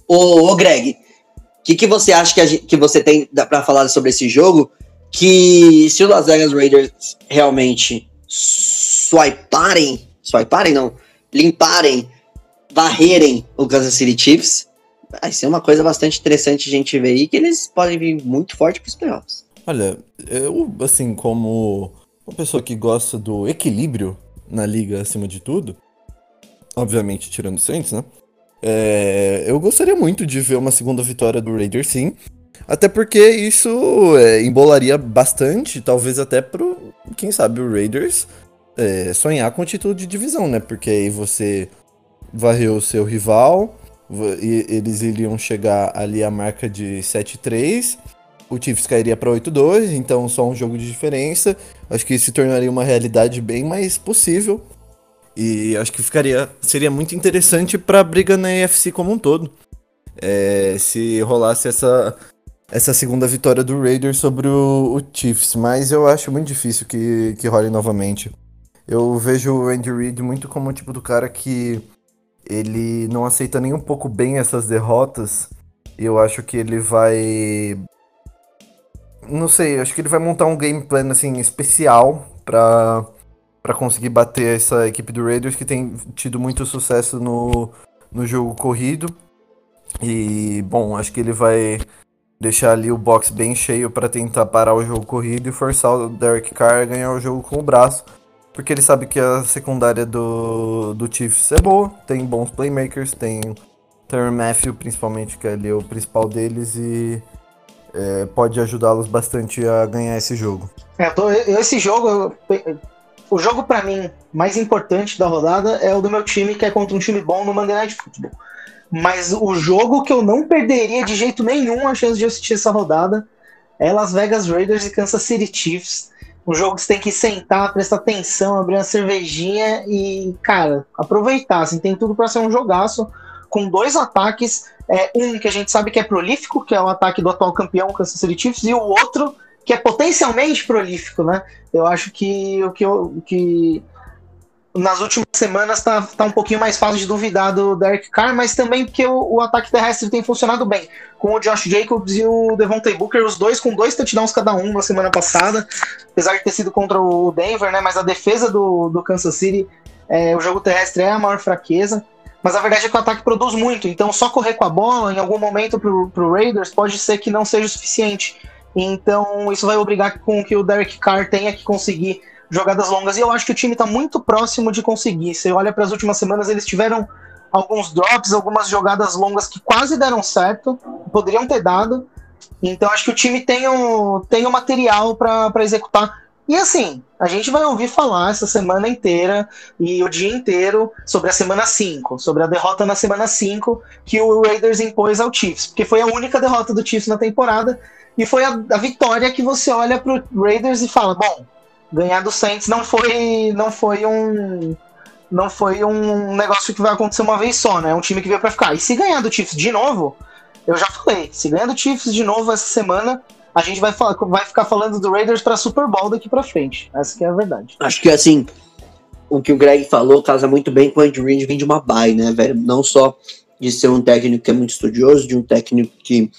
Ô, ô Greg, o que, que você acha que, que você tem pra falar sobre esse jogo? Que se o Las Vegas Raiders realmente swiparem, swiparem não, limparem, varrerem o Kansas City Chiefs, vai ser uma coisa bastante interessante a gente ver aí, que eles podem vir muito forte pros playoffs. Olha, eu, assim, como uma pessoa que gosta do equilíbrio na liga acima de tudo, obviamente tirando o Saints, né? É, eu gostaria muito de ver uma segunda vitória do Raiders, sim. Até porque isso é, embolaria bastante, talvez até pro, quem sabe, o Raiders é, sonhar com o título de divisão, né? Porque aí você varreu o seu rival, va- e eles iriam chegar ali à marca de 7-3 o Chiefs cairia para 8-2, então só um jogo de diferença. Acho que se tornaria uma realidade bem mais possível. E acho que ficaria seria muito interessante para a briga na AFC como um todo. É, se rolasse essa essa segunda vitória do Raiders sobre o, o Chiefs, mas eu acho muito difícil que, que role novamente. Eu vejo o Andy Reid muito como o tipo do cara que ele não aceita nem um pouco bem essas derrotas. E eu acho que ele vai. Não sei, acho que ele vai montar um game plan assim, especial para para conseguir bater essa equipe do Raiders que tem tido muito sucesso no, no jogo corrido. E, bom, acho que ele vai deixar ali o box bem cheio para tentar parar o jogo corrido e forçar o Derek Carr a ganhar o jogo com o braço. Porque ele sabe que a secundária do, do Chiefs é boa, tem bons playmakers, tem Terry Matthew principalmente, que é ali o principal deles, e é, pode ajudá-los bastante a ganhar esse jogo. É, tô, esse jogo, o jogo para mim mais importante da rodada é o do meu time, que é contra um time bom no Monday Night Football. Mas o jogo que eu não perderia de jeito nenhum a chance de assistir essa rodada é Las Vegas Raiders e Kansas City Chiefs. Um jogo que você tem que sentar, prestar atenção, abrir uma cervejinha e, cara, aproveitar. Assim, tem tudo para ser um jogaço com dois ataques. É, um que a gente sabe que é prolífico, que é o ataque do atual campeão Kansas City Chiefs, e o outro que é potencialmente prolífico, né? Eu acho que o que, que nas últimas semanas tá, tá um pouquinho mais fácil de duvidar do Derek Carr, mas também porque o, o, ataque terrestre tem funcionado bem. Com o Josh Jacobs e o Devontae Booker, os dois com dois touchdowns cada um na semana passada, apesar de ter sido contra o Denver, né? Mas a defesa do, do Kansas City, é, o jogo terrestre é a maior fraqueza. Mas a verdade é que o ataque produz muito, então só correr com a bola em algum momento pro, pro Raiders pode ser que não seja o suficiente. Então isso vai obrigar com que o Derek Carr tenha que conseguir jogadas longas. E eu acho que o time está muito próximo de conseguir. Você olha para as últimas semanas, eles tiveram alguns drops, algumas jogadas longas que quase deram certo, poderiam ter dado. Então acho que o time tem o, tem o material para executar. E assim, a gente vai ouvir falar essa semana inteira e o dia inteiro sobre a semana 5, sobre a derrota na semana 5 que o Raiders impôs ao Chiefs, porque foi a única derrota do Chiefs na temporada e foi a, a vitória que você olha pro Raiders e fala: bom, ganhar do Saints não foi, não foi um não foi um negócio que vai acontecer uma vez só, né? É um time que veio para ficar. E se ganhar do Chiefs de novo, eu já falei, se ganhar do Chiefs de novo essa semana, a gente vai, vai ficar falando do Raiders para Super Bowl daqui para frente. Essa que é a verdade. Acho que assim, o que o Greg falou casa muito bem com o Andy Reid vem de uma bye, né, velho? Não só de ser um técnico que é muito estudioso, de um técnico que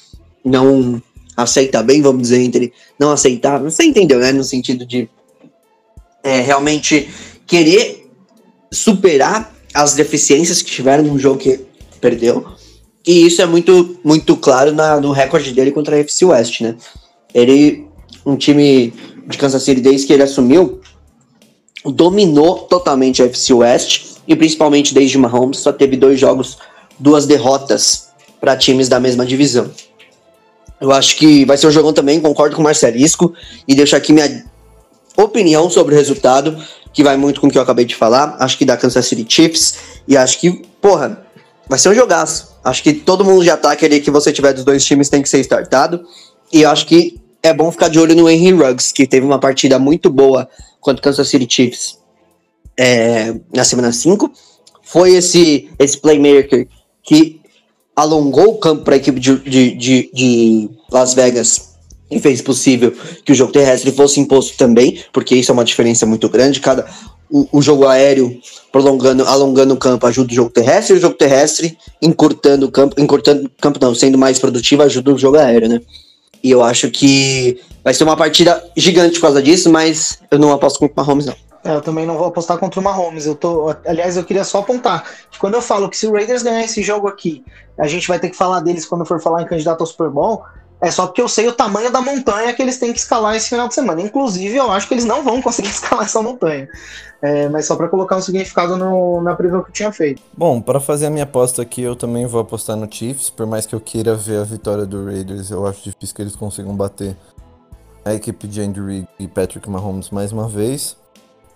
não aceita bem, vamos dizer, entre não aceitar, você entendeu, né? No sentido de é, realmente querer superar as deficiências que tiveram no jogo que perdeu. E isso é muito, muito claro na, no recorde dele contra a FC West, né? Ele, um time de Kansas City desde que ele assumiu, dominou totalmente a FC West e principalmente desde Mahomes só teve dois jogos, duas derrotas para times da mesma divisão. Eu acho que vai ser um jogão também, concordo com o Marcelisco e deixo aqui minha opinião sobre o resultado, que vai muito com o que eu acabei de falar. Acho que dá Kansas City Chiefs. E acho que, porra, vai ser um jogaço. Acho que todo mundo de ataque ali que você tiver dos dois times tem que ser startado. E acho que é bom ficar de olho no Henry Ruggs, que teve uma partida muito boa contra o Kansas City Chiefs é, na semana 5. Foi esse, esse playmaker que alongou o campo para a equipe de, de, de, de Las Vegas e fez possível que o jogo terrestre fosse imposto também, porque isso é uma diferença muito grande. Cada o, o, jogo aéreo prolongando, alongando o campo ajuda o jogo terrestre, e o jogo terrestre encurtando o campo, encurtando o campo não, sendo mais produtivo ajuda o jogo aéreo, né? E eu acho que vai ser uma partida gigante por causa disso, mas eu não aposto com o Mahomes não. É, eu também não vou apostar contra o Mahomes. Eu tô, aliás, eu queria só apontar que quando eu falo que se o Raiders ganhar esse jogo aqui, a gente vai ter que falar deles quando for falar em candidato ao Super Bowl. É só porque eu sei o tamanho da montanha que eles têm que escalar esse final de semana. Inclusive, eu acho que eles não vão conseguir escalar essa montanha. É, mas só para colocar um significado no, na previsão que eu tinha feito. Bom, para fazer a minha aposta aqui, eu também vou apostar no Chiefs. Por mais que eu queira ver a vitória do Raiders, eu acho difícil que eles consigam bater a equipe de Andy Reid e Patrick Mahomes mais uma vez.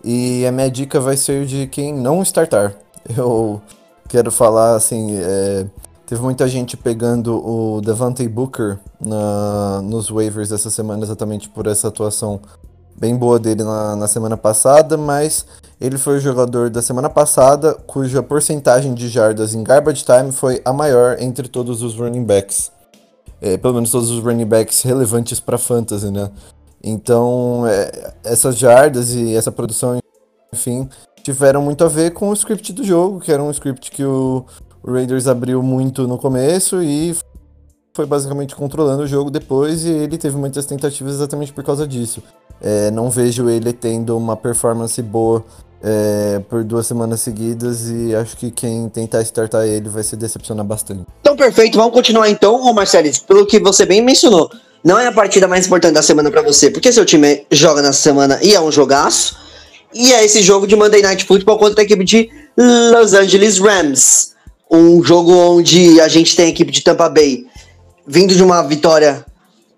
E a minha dica vai ser de quem não startar. Eu quero falar assim. É, Teve muita gente pegando o Devante Booker na, nos waivers essa semana exatamente por essa atuação bem boa dele na, na semana passada, mas ele foi o jogador da semana passada cuja porcentagem de jardas em garbage time foi a maior entre todos os running backs. é, pelo menos todos os running backs relevantes para fantasy, né? Então, é, essas jardas e essa produção, enfim, tiveram muito a ver com o script do jogo, que era um script que o, o Raiders abriu muito no começo e foi basicamente controlando o jogo depois e ele teve muitas tentativas exatamente por causa disso. É, não vejo ele tendo uma performance boa é, por duas semanas seguidas e acho que quem tentar startar ele vai se decepcionar bastante. Então, perfeito. Vamos continuar então, ô Marcelis, pelo que você bem mencionou. Não é a partida mais importante da semana para você, porque seu time joga na semana e é um jogaço. E é esse jogo de Monday Night Football contra a equipe de Los Angeles Rams. Um jogo onde a gente tem a equipe de Tampa Bay vindo de uma vitória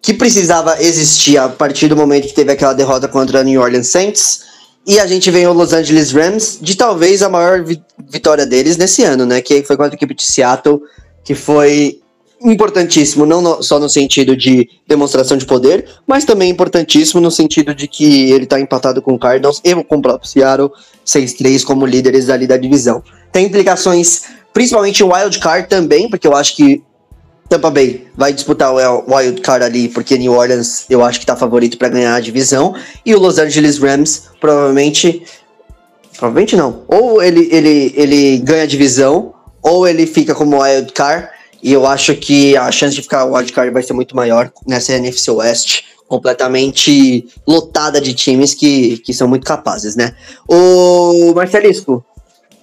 que precisava existir a partir do momento que teve aquela derrota contra a New Orleans Saints. E a gente vem o Los Angeles Rams de talvez a maior vi vitória deles nesse ano, né? Que foi contra a equipe de Seattle, que foi importantíssimo, não no, só no sentido de demonstração de poder, mas também importantíssimo no sentido de que ele está empatado com o Cardinals e com o próprio Seattle 6-3 como líderes ali da divisão. Tem implicações, principalmente o Wild Card também, porque eu acho que Tampa Bay vai disputar o Wild Card ali, porque New Orleans eu acho que tá favorito para ganhar a divisão. E o Los Angeles Rams provavelmente. Provavelmente não. Ou ele, ele, ele ganha a divisão, ou ele fica como Wild Card. E eu acho que a chance de ficar Wild Card vai ser muito maior nessa NFC West, completamente lotada de times que, que são muito capazes, né? O Marcelisco,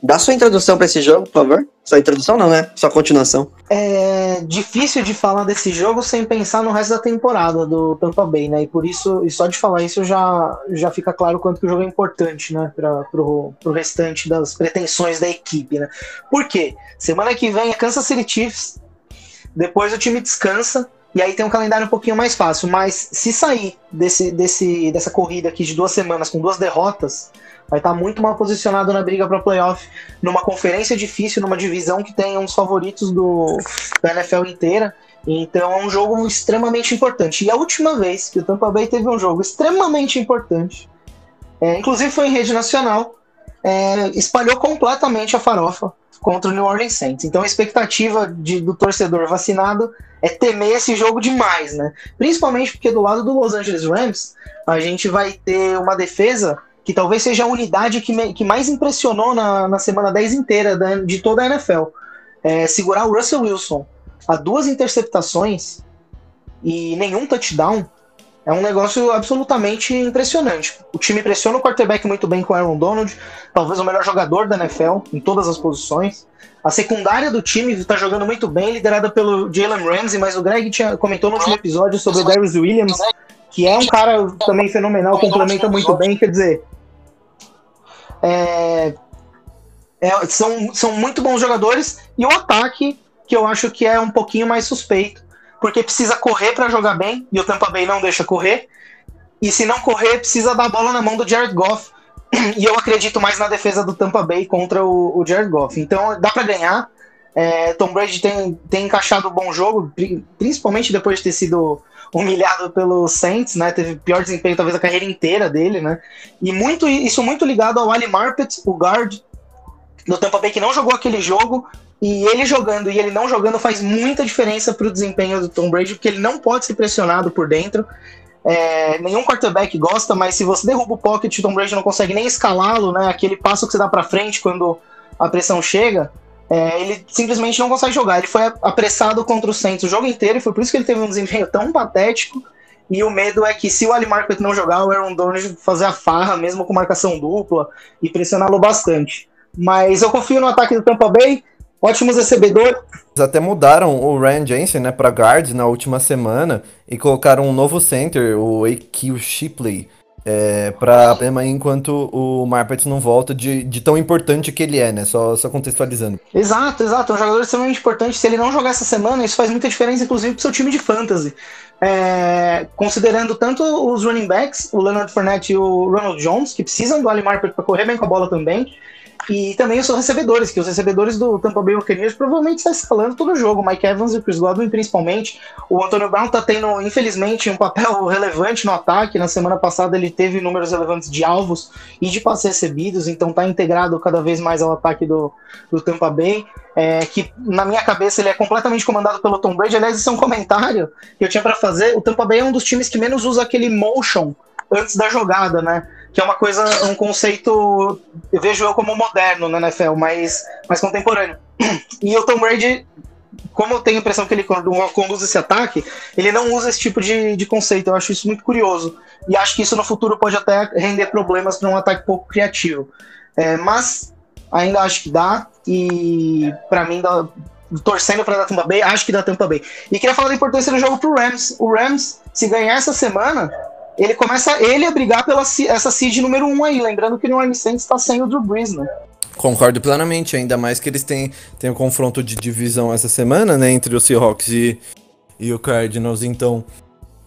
Dá sua introdução para esse jogo, por favor. Sua introdução não, né? Sua continuação. É difícil de falar desse jogo sem pensar no resto da temporada do Tampa Bay, né? E por isso, e só de falar isso já, já fica claro quanto que o jogo é importante, né? Para pro, restante das pretensões da equipe, né? Por quê? Semana que vem é Kansas City Chiefs, depois o time descansa, e aí tem um calendário um pouquinho mais fácil. Mas se sair desse, desse, dessa corrida aqui de duas semanas com duas derrotas, vai estar tá muito mal posicionado na briga para playoff, numa conferência difícil, numa divisão que tem uns favoritos do, da NFL inteira. Então é um jogo extremamente importante. E a última vez que o Tampa Bay teve um jogo extremamente importante, é, inclusive foi em rede nacional, é, espalhou completamente a farofa contra o New Orleans Saints. Então a expectativa de, do torcedor vacinado é temer esse jogo demais, né? Principalmente porque do lado do Los Angeles Rams, a gente vai ter uma defesa que talvez seja a unidade que, me, que mais impressionou na, na semana 10 inteira da, de toda a NFL. É, segurar o Russell Wilson a duas interceptações e nenhum touchdown é um negócio absolutamente impressionante. O time pressiona o quarterback muito bem com o Aaron Donald, talvez o melhor jogador da NFL em todas as posições. A secundária do time está jogando muito bem, liderada pelo Jalen Ramsey, mas o Greg tinha, comentou no último episódio sobre o Darius Williams, que é um cara também fenomenal, complementa muito bem. Quer dizer, é, é, são, são muito bons jogadores e o ataque que eu acho que é um pouquinho mais suspeito, porque precisa correr para jogar bem e o Tampa Bay não deixa correr. E se não correr, precisa dar a bola na mão do Jared Goff. E eu acredito mais na defesa do Tampa Bay contra o, o Jared Goff. Então dá para ganhar. É, Tom Brady tem, tem encaixado um bom jogo, principalmente depois de ter sido humilhado pelo Saints, né? Teve pior desempenho talvez a carreira inteira dele, né? E muito isso muito ligado ao Ali Marpet, o guard do Tampa Bay que não jogou aquele jogo. E ele jogando e ele não jogando faz muita diferença para o desempenho do Tom Brady, porque ele não pode ser pressionado por dentro. É, nenhum quarterback gosta, mas se você derruba o pocket, o Tom Brady não consegue nem escalá-lo, né? Aquele passo que você dá para frente quando a pressão chega é, ele simplesmente não consegue jogar. Ele foi apressado contra o Saints o jogo inteiro e foi por isso que ele teve um desempenho tão patético. E o medo é que se o Ali Market não jogar, o Aaron Donald fazer a farra, mesmo com marcação dupla, e pressioná-lo bastante. Mas eu confio no ataque do Tampa Bay, ótimos recebedores. Até mudaram o Ryan Jensen né, para guard na última semana e colocaram um novo center, o A.Q. Shipley. É, pra enquanto o Marpet não volta de, de tão importante que ele é, né? Só, só contextualizando. Exato, exato. É um jogador extremamente importante. Se ele não jogar essa semana, isso faz muita diferença, inclusive, pro seu time de fantasy. É, considerando tanto os running backs, o Leonard Fournette e o Ronald Jones, que precisam do Ali Marpet para correr bem com a bola também, e também os recebedores, que os recebedores do Tampa Bay Buccaneers provavelmente está escalando todo o jogo. Mike Evans e o Chris Godwin principalmente. O Antonio Brown está tendo, infelizmente, um papel relevante no ataque. Na semana passada ele teve números relevantes de alvos e de passes recebidos, então está integrado cada vez mais ao ataque do, do Tampa Bay. é, que na minha cabeça ele é completamente comandado pelo Tom Brady. Aliás, isso é um comentário que eu tinha para fazer. O Tampa Bay é um dos times que menos usa aquele motion antes da jogada, né? Que é uma coisa, um conceito, eu vejo eu como moderno na NFL, mas mais contemporâneo. E o Tom Brady, como eu tenho a impressão que ele conduz esse ataque, ele não usa esse tipo de, de conceito. Eu acho isso muito curioso. E acho que isso no futuro pode até render problemas para um ataque pouco criativo. É, mas ainda acho que dá. E para mim, dá, torcendo para dar Tampa Bay, acho que dá Tampa Bay. E queria falar da importância do jogo pro Rams. O Rams, se ganhar essa semana, ele começa ele a brigar pela essa seed número 1 um aí. Lembrando que o New Orleans Saints está sem o Drew Brees, né? Concordo plenamente, ainda mais que eles têm, têm um confronto de divisão essa semana, né, entre o Seahawks e, e o Cardinals, então,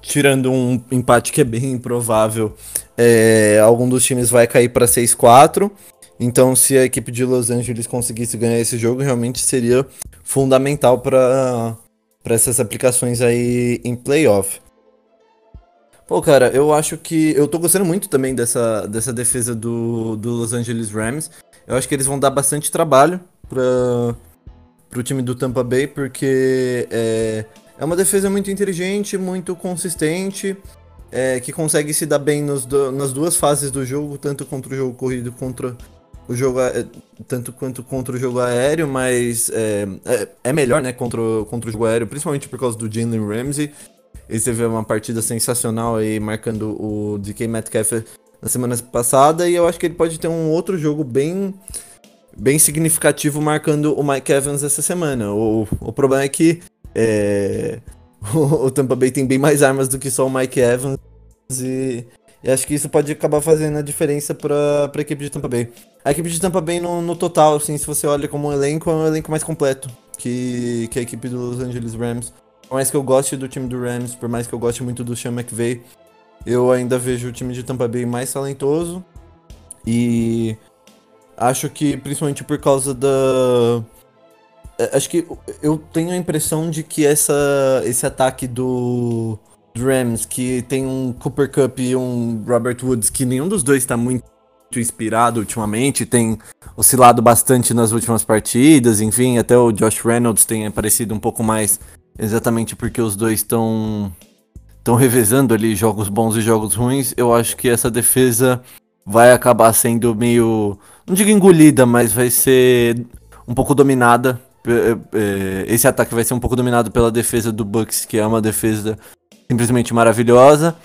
tirando um empate que é bem improvável, é, algum dos times vai cair para 6-4, então se a equipe de Los Angeles conseguisse ganhar esse jogo, realmente seria fundamental para essas aplicações aí em playoff. Pô, cara, eu acho que. Eu tô gostando muito também dessa, dessa defesa do, do Los Angeles Rams. Eu acho que eles vão dar bastante trabalho para o time do Tampa Bay, porque é, é uma defesa muito inteligente, muito consistente, é, que consegue se dar bem nos nas duas fases do jogo, tanto contra o jogo corrido contra o jogo tanto quanto contra o jogo aéreo, mas é, é, é, melhor, né, contra, contra o jogo aéreo, principalmente por causa do Jalen Ramsey. Ele teve uma partida sensacional aí, marcando o DK Metcalf na semana passada e eu acho que ele pode ter um outro jogo bem bem significativo marcando o Mike Evans essa semana. O, o problema é que é, o, o, Tampa Bay tem bem mais armas do que só o Mike Evans e, e acho que isso pode acabar fazendo a diferença para a equipe de Tampa Bay. A equipe de Tampa Bay no, no total, assim, se você olha como um elenco, é um elenco mais completo que, que a equipe dos Angeles Rams. Por mais que eu goste do time do Rams, por mais que eu goste muito do Sean McVay, eu ainda vejo o time de Tampa Bay mais talentoso. E acho que principalmente por causa da. É, acho que eu tenho a impressão de que essa, esse ataque do, Rams, que tem um Cooper Cup e um Robert Woods, que nenhum dos dois está muito inspirado ultimamente, tem oscilado bastante nas últimas partidas, enfim, até o Josh Reynolds tem aparecido um pouco mais, exatamente porque os dois estão estão revezando ali jogos bons e jogos ruins, eu acho que essa defesa vai acabar sendo meio. Não digo engolida, mas vai ser um pouco dominada. Esse ataque vai ser um pouco dominado pela defesa do Bucks, que é uma defesa simplesmente maravilhosa.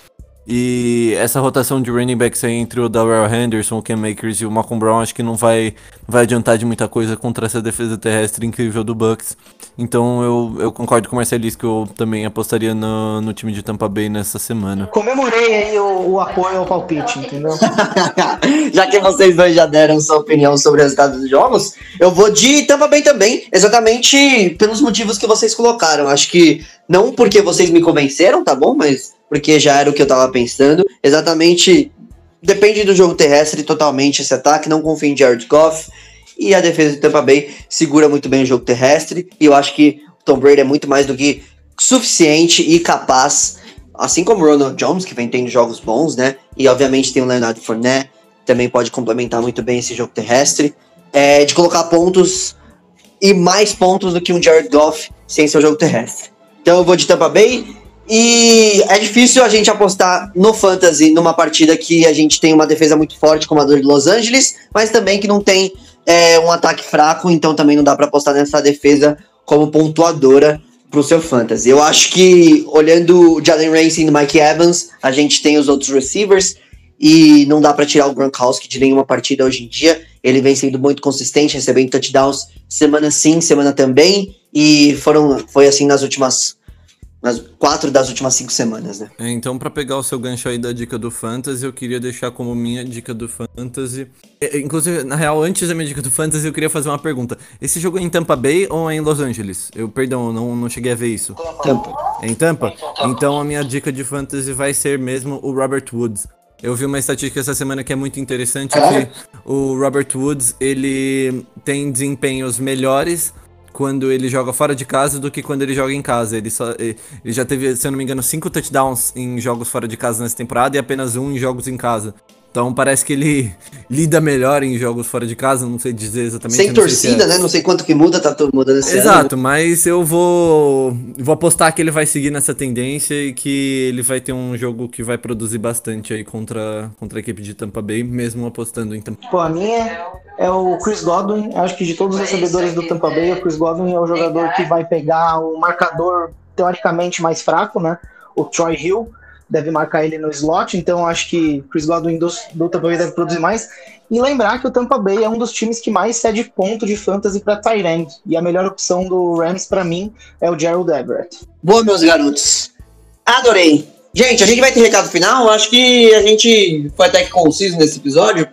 E essa rotação de running backs aí entre o Darrell Henderson, o Cam Makers e o Malcolm Brown, acho que não vai, vai adiantar de muita coisa contra essa defesa terrestre incrível do Bucks. Então eu, eu concordo com o Marcelis que eu também apostaria no, no time de Tampa Bay nessa semana. Comemorei aí o, o apoio ao palpite, entendeu? já que vocês dois já deram sua opinião sobre o resultado dos jogos, eu vou de Tampa Bay também, exatamente pelos motivos que vocês colocaram. Acho que não porque vocês me convenceram, tá bom? Mas porque já era o que eu tava pensando. Exatamente, depende do jogo terrestre totalmente esse ataque, não confio em Jared Goff. E a defesa de Tampa Bay segura muito bem o jogo terrestre. E eu acho que o Tom Brady é muito mais do que suficiente e capaz, assim como o Ronald Jones, que vem tendo jogos bons, né? E obviamente tem o Leonardo Fournette, também pode complementar muito bem esse jogo terrestre. É, de colocar pontos e mais pontos do que um Jared Goff sem seu jogo terrestre. Então eu vou de Tampa Bay e é difícil a gente apostar no Fantasy numa partida que a gente tem uma defesa muito forte como a do Los Angeles, mas também que não tem é, um ataque fraco, então também não dá para apostar nessa defesa como pontuadora pro seu Fantasy. Eu acho que, olhando o Jalen Ramsey e o Mike Evans, a gente tem os outros receivers e não dá para tirar o Gronkowski de nenhuma partida hoje em dia. Ele vem sendo muito consistente, recebendo touchdowns semana sim, semana também, e foram foi assim nas últimas nas quatro das últimas cinco semanas, né? É, então, para pegar o seu gancho aí da dica do Fantasy, eu queria deixar como minha dica do Fantasy. É, é, inclusive, na real, antes da minha dica do Fantasy, eu queria fazer uma pergunta. Esse jogo é em Tampa Bay ou é em Los Angeles? Eu, perdão, não, não cheguei a ver isso. Tampa. É em Tampa? Então, a minha dica de Fantasy vai ser mesmo o Robert Woods. Eu vi uma estatística essa semana que é muito interessante, é? que o Robert Woods, ele tem desempenhos melhores quando ele joga fora de casa do que quando ele joga em casa. Ele, só, ele já teve, se eu não me engano, cinco touchdowns em jogos fora de casa nessa temporada e apenas um em jogos em casa. Então parece que ele lida melhor em jogos fora de casa, não sei dizer exatamente. Sem sei se torcida, é- né? Não sei quanto que muda, tá tudo mudando esse ano. Exato, mas eu vou vou apostar que ele vai seguir nessa tendência e que ele vai ter um jogo que vai produzir bastante aí contra, contra a equipe de Tampa Bay, mesmo apostando em Tampa. Pô, a minha é o Chris Godwin. Acho que de todos os recebedores do Tampa Bay, o Chris Godwin é o jogador que vai pegar o marcador teoricamente mais fraco, né? O Troy Hill deve marcar ele no slot, então acho que Chris Godwin do, do Tampa Bay deve produzir mais. E lembrar que o Tampa Bay é um dos times que mais cede ponto de fantasy para Tyrant. E a melhor opção do Rams para mim é o Gerald Everett. Boa, meus garotos. Adorei. Gente, a gente vai ter recado final. Acho que a gente foi até que conciso nesse episódio.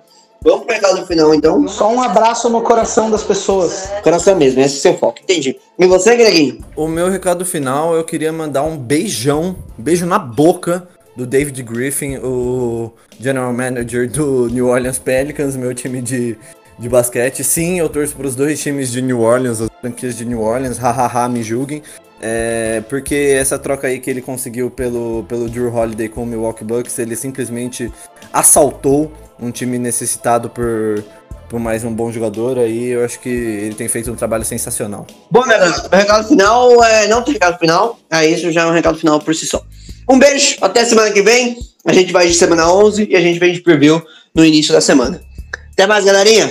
Vamos pro recado final, então. Só um abraço no coração das pessoas. Coração mesmo, esse é o seu foco. Entendi. E você, Greginho? O meu recado final, eu queria mandar um beijão, beijo na boca do David Griffin, o general manager do New Orleans Pelicans, meu time de, de basquete. Sim, eu torço para os dois times de New Orleans, as franquias de New Orleans, hahaha, me julguem. É, porque essa troca aí que ele conseguiu pelo, pelo Drew Holiday com o Milwaukee Bucks, ele simplesmente assaltou um time necessitado por, por mais um bom jogador. Aí eu acho que ele tem feito um trabalho sensacional. Bom, meu garoto, meu recado final é. Não tem recado final. É isso já é um recado final por si só. Um beijo, até semana que vem. A gente vai de semana 11 e a gente vem de preview no início da semana. Até mais, galerinha.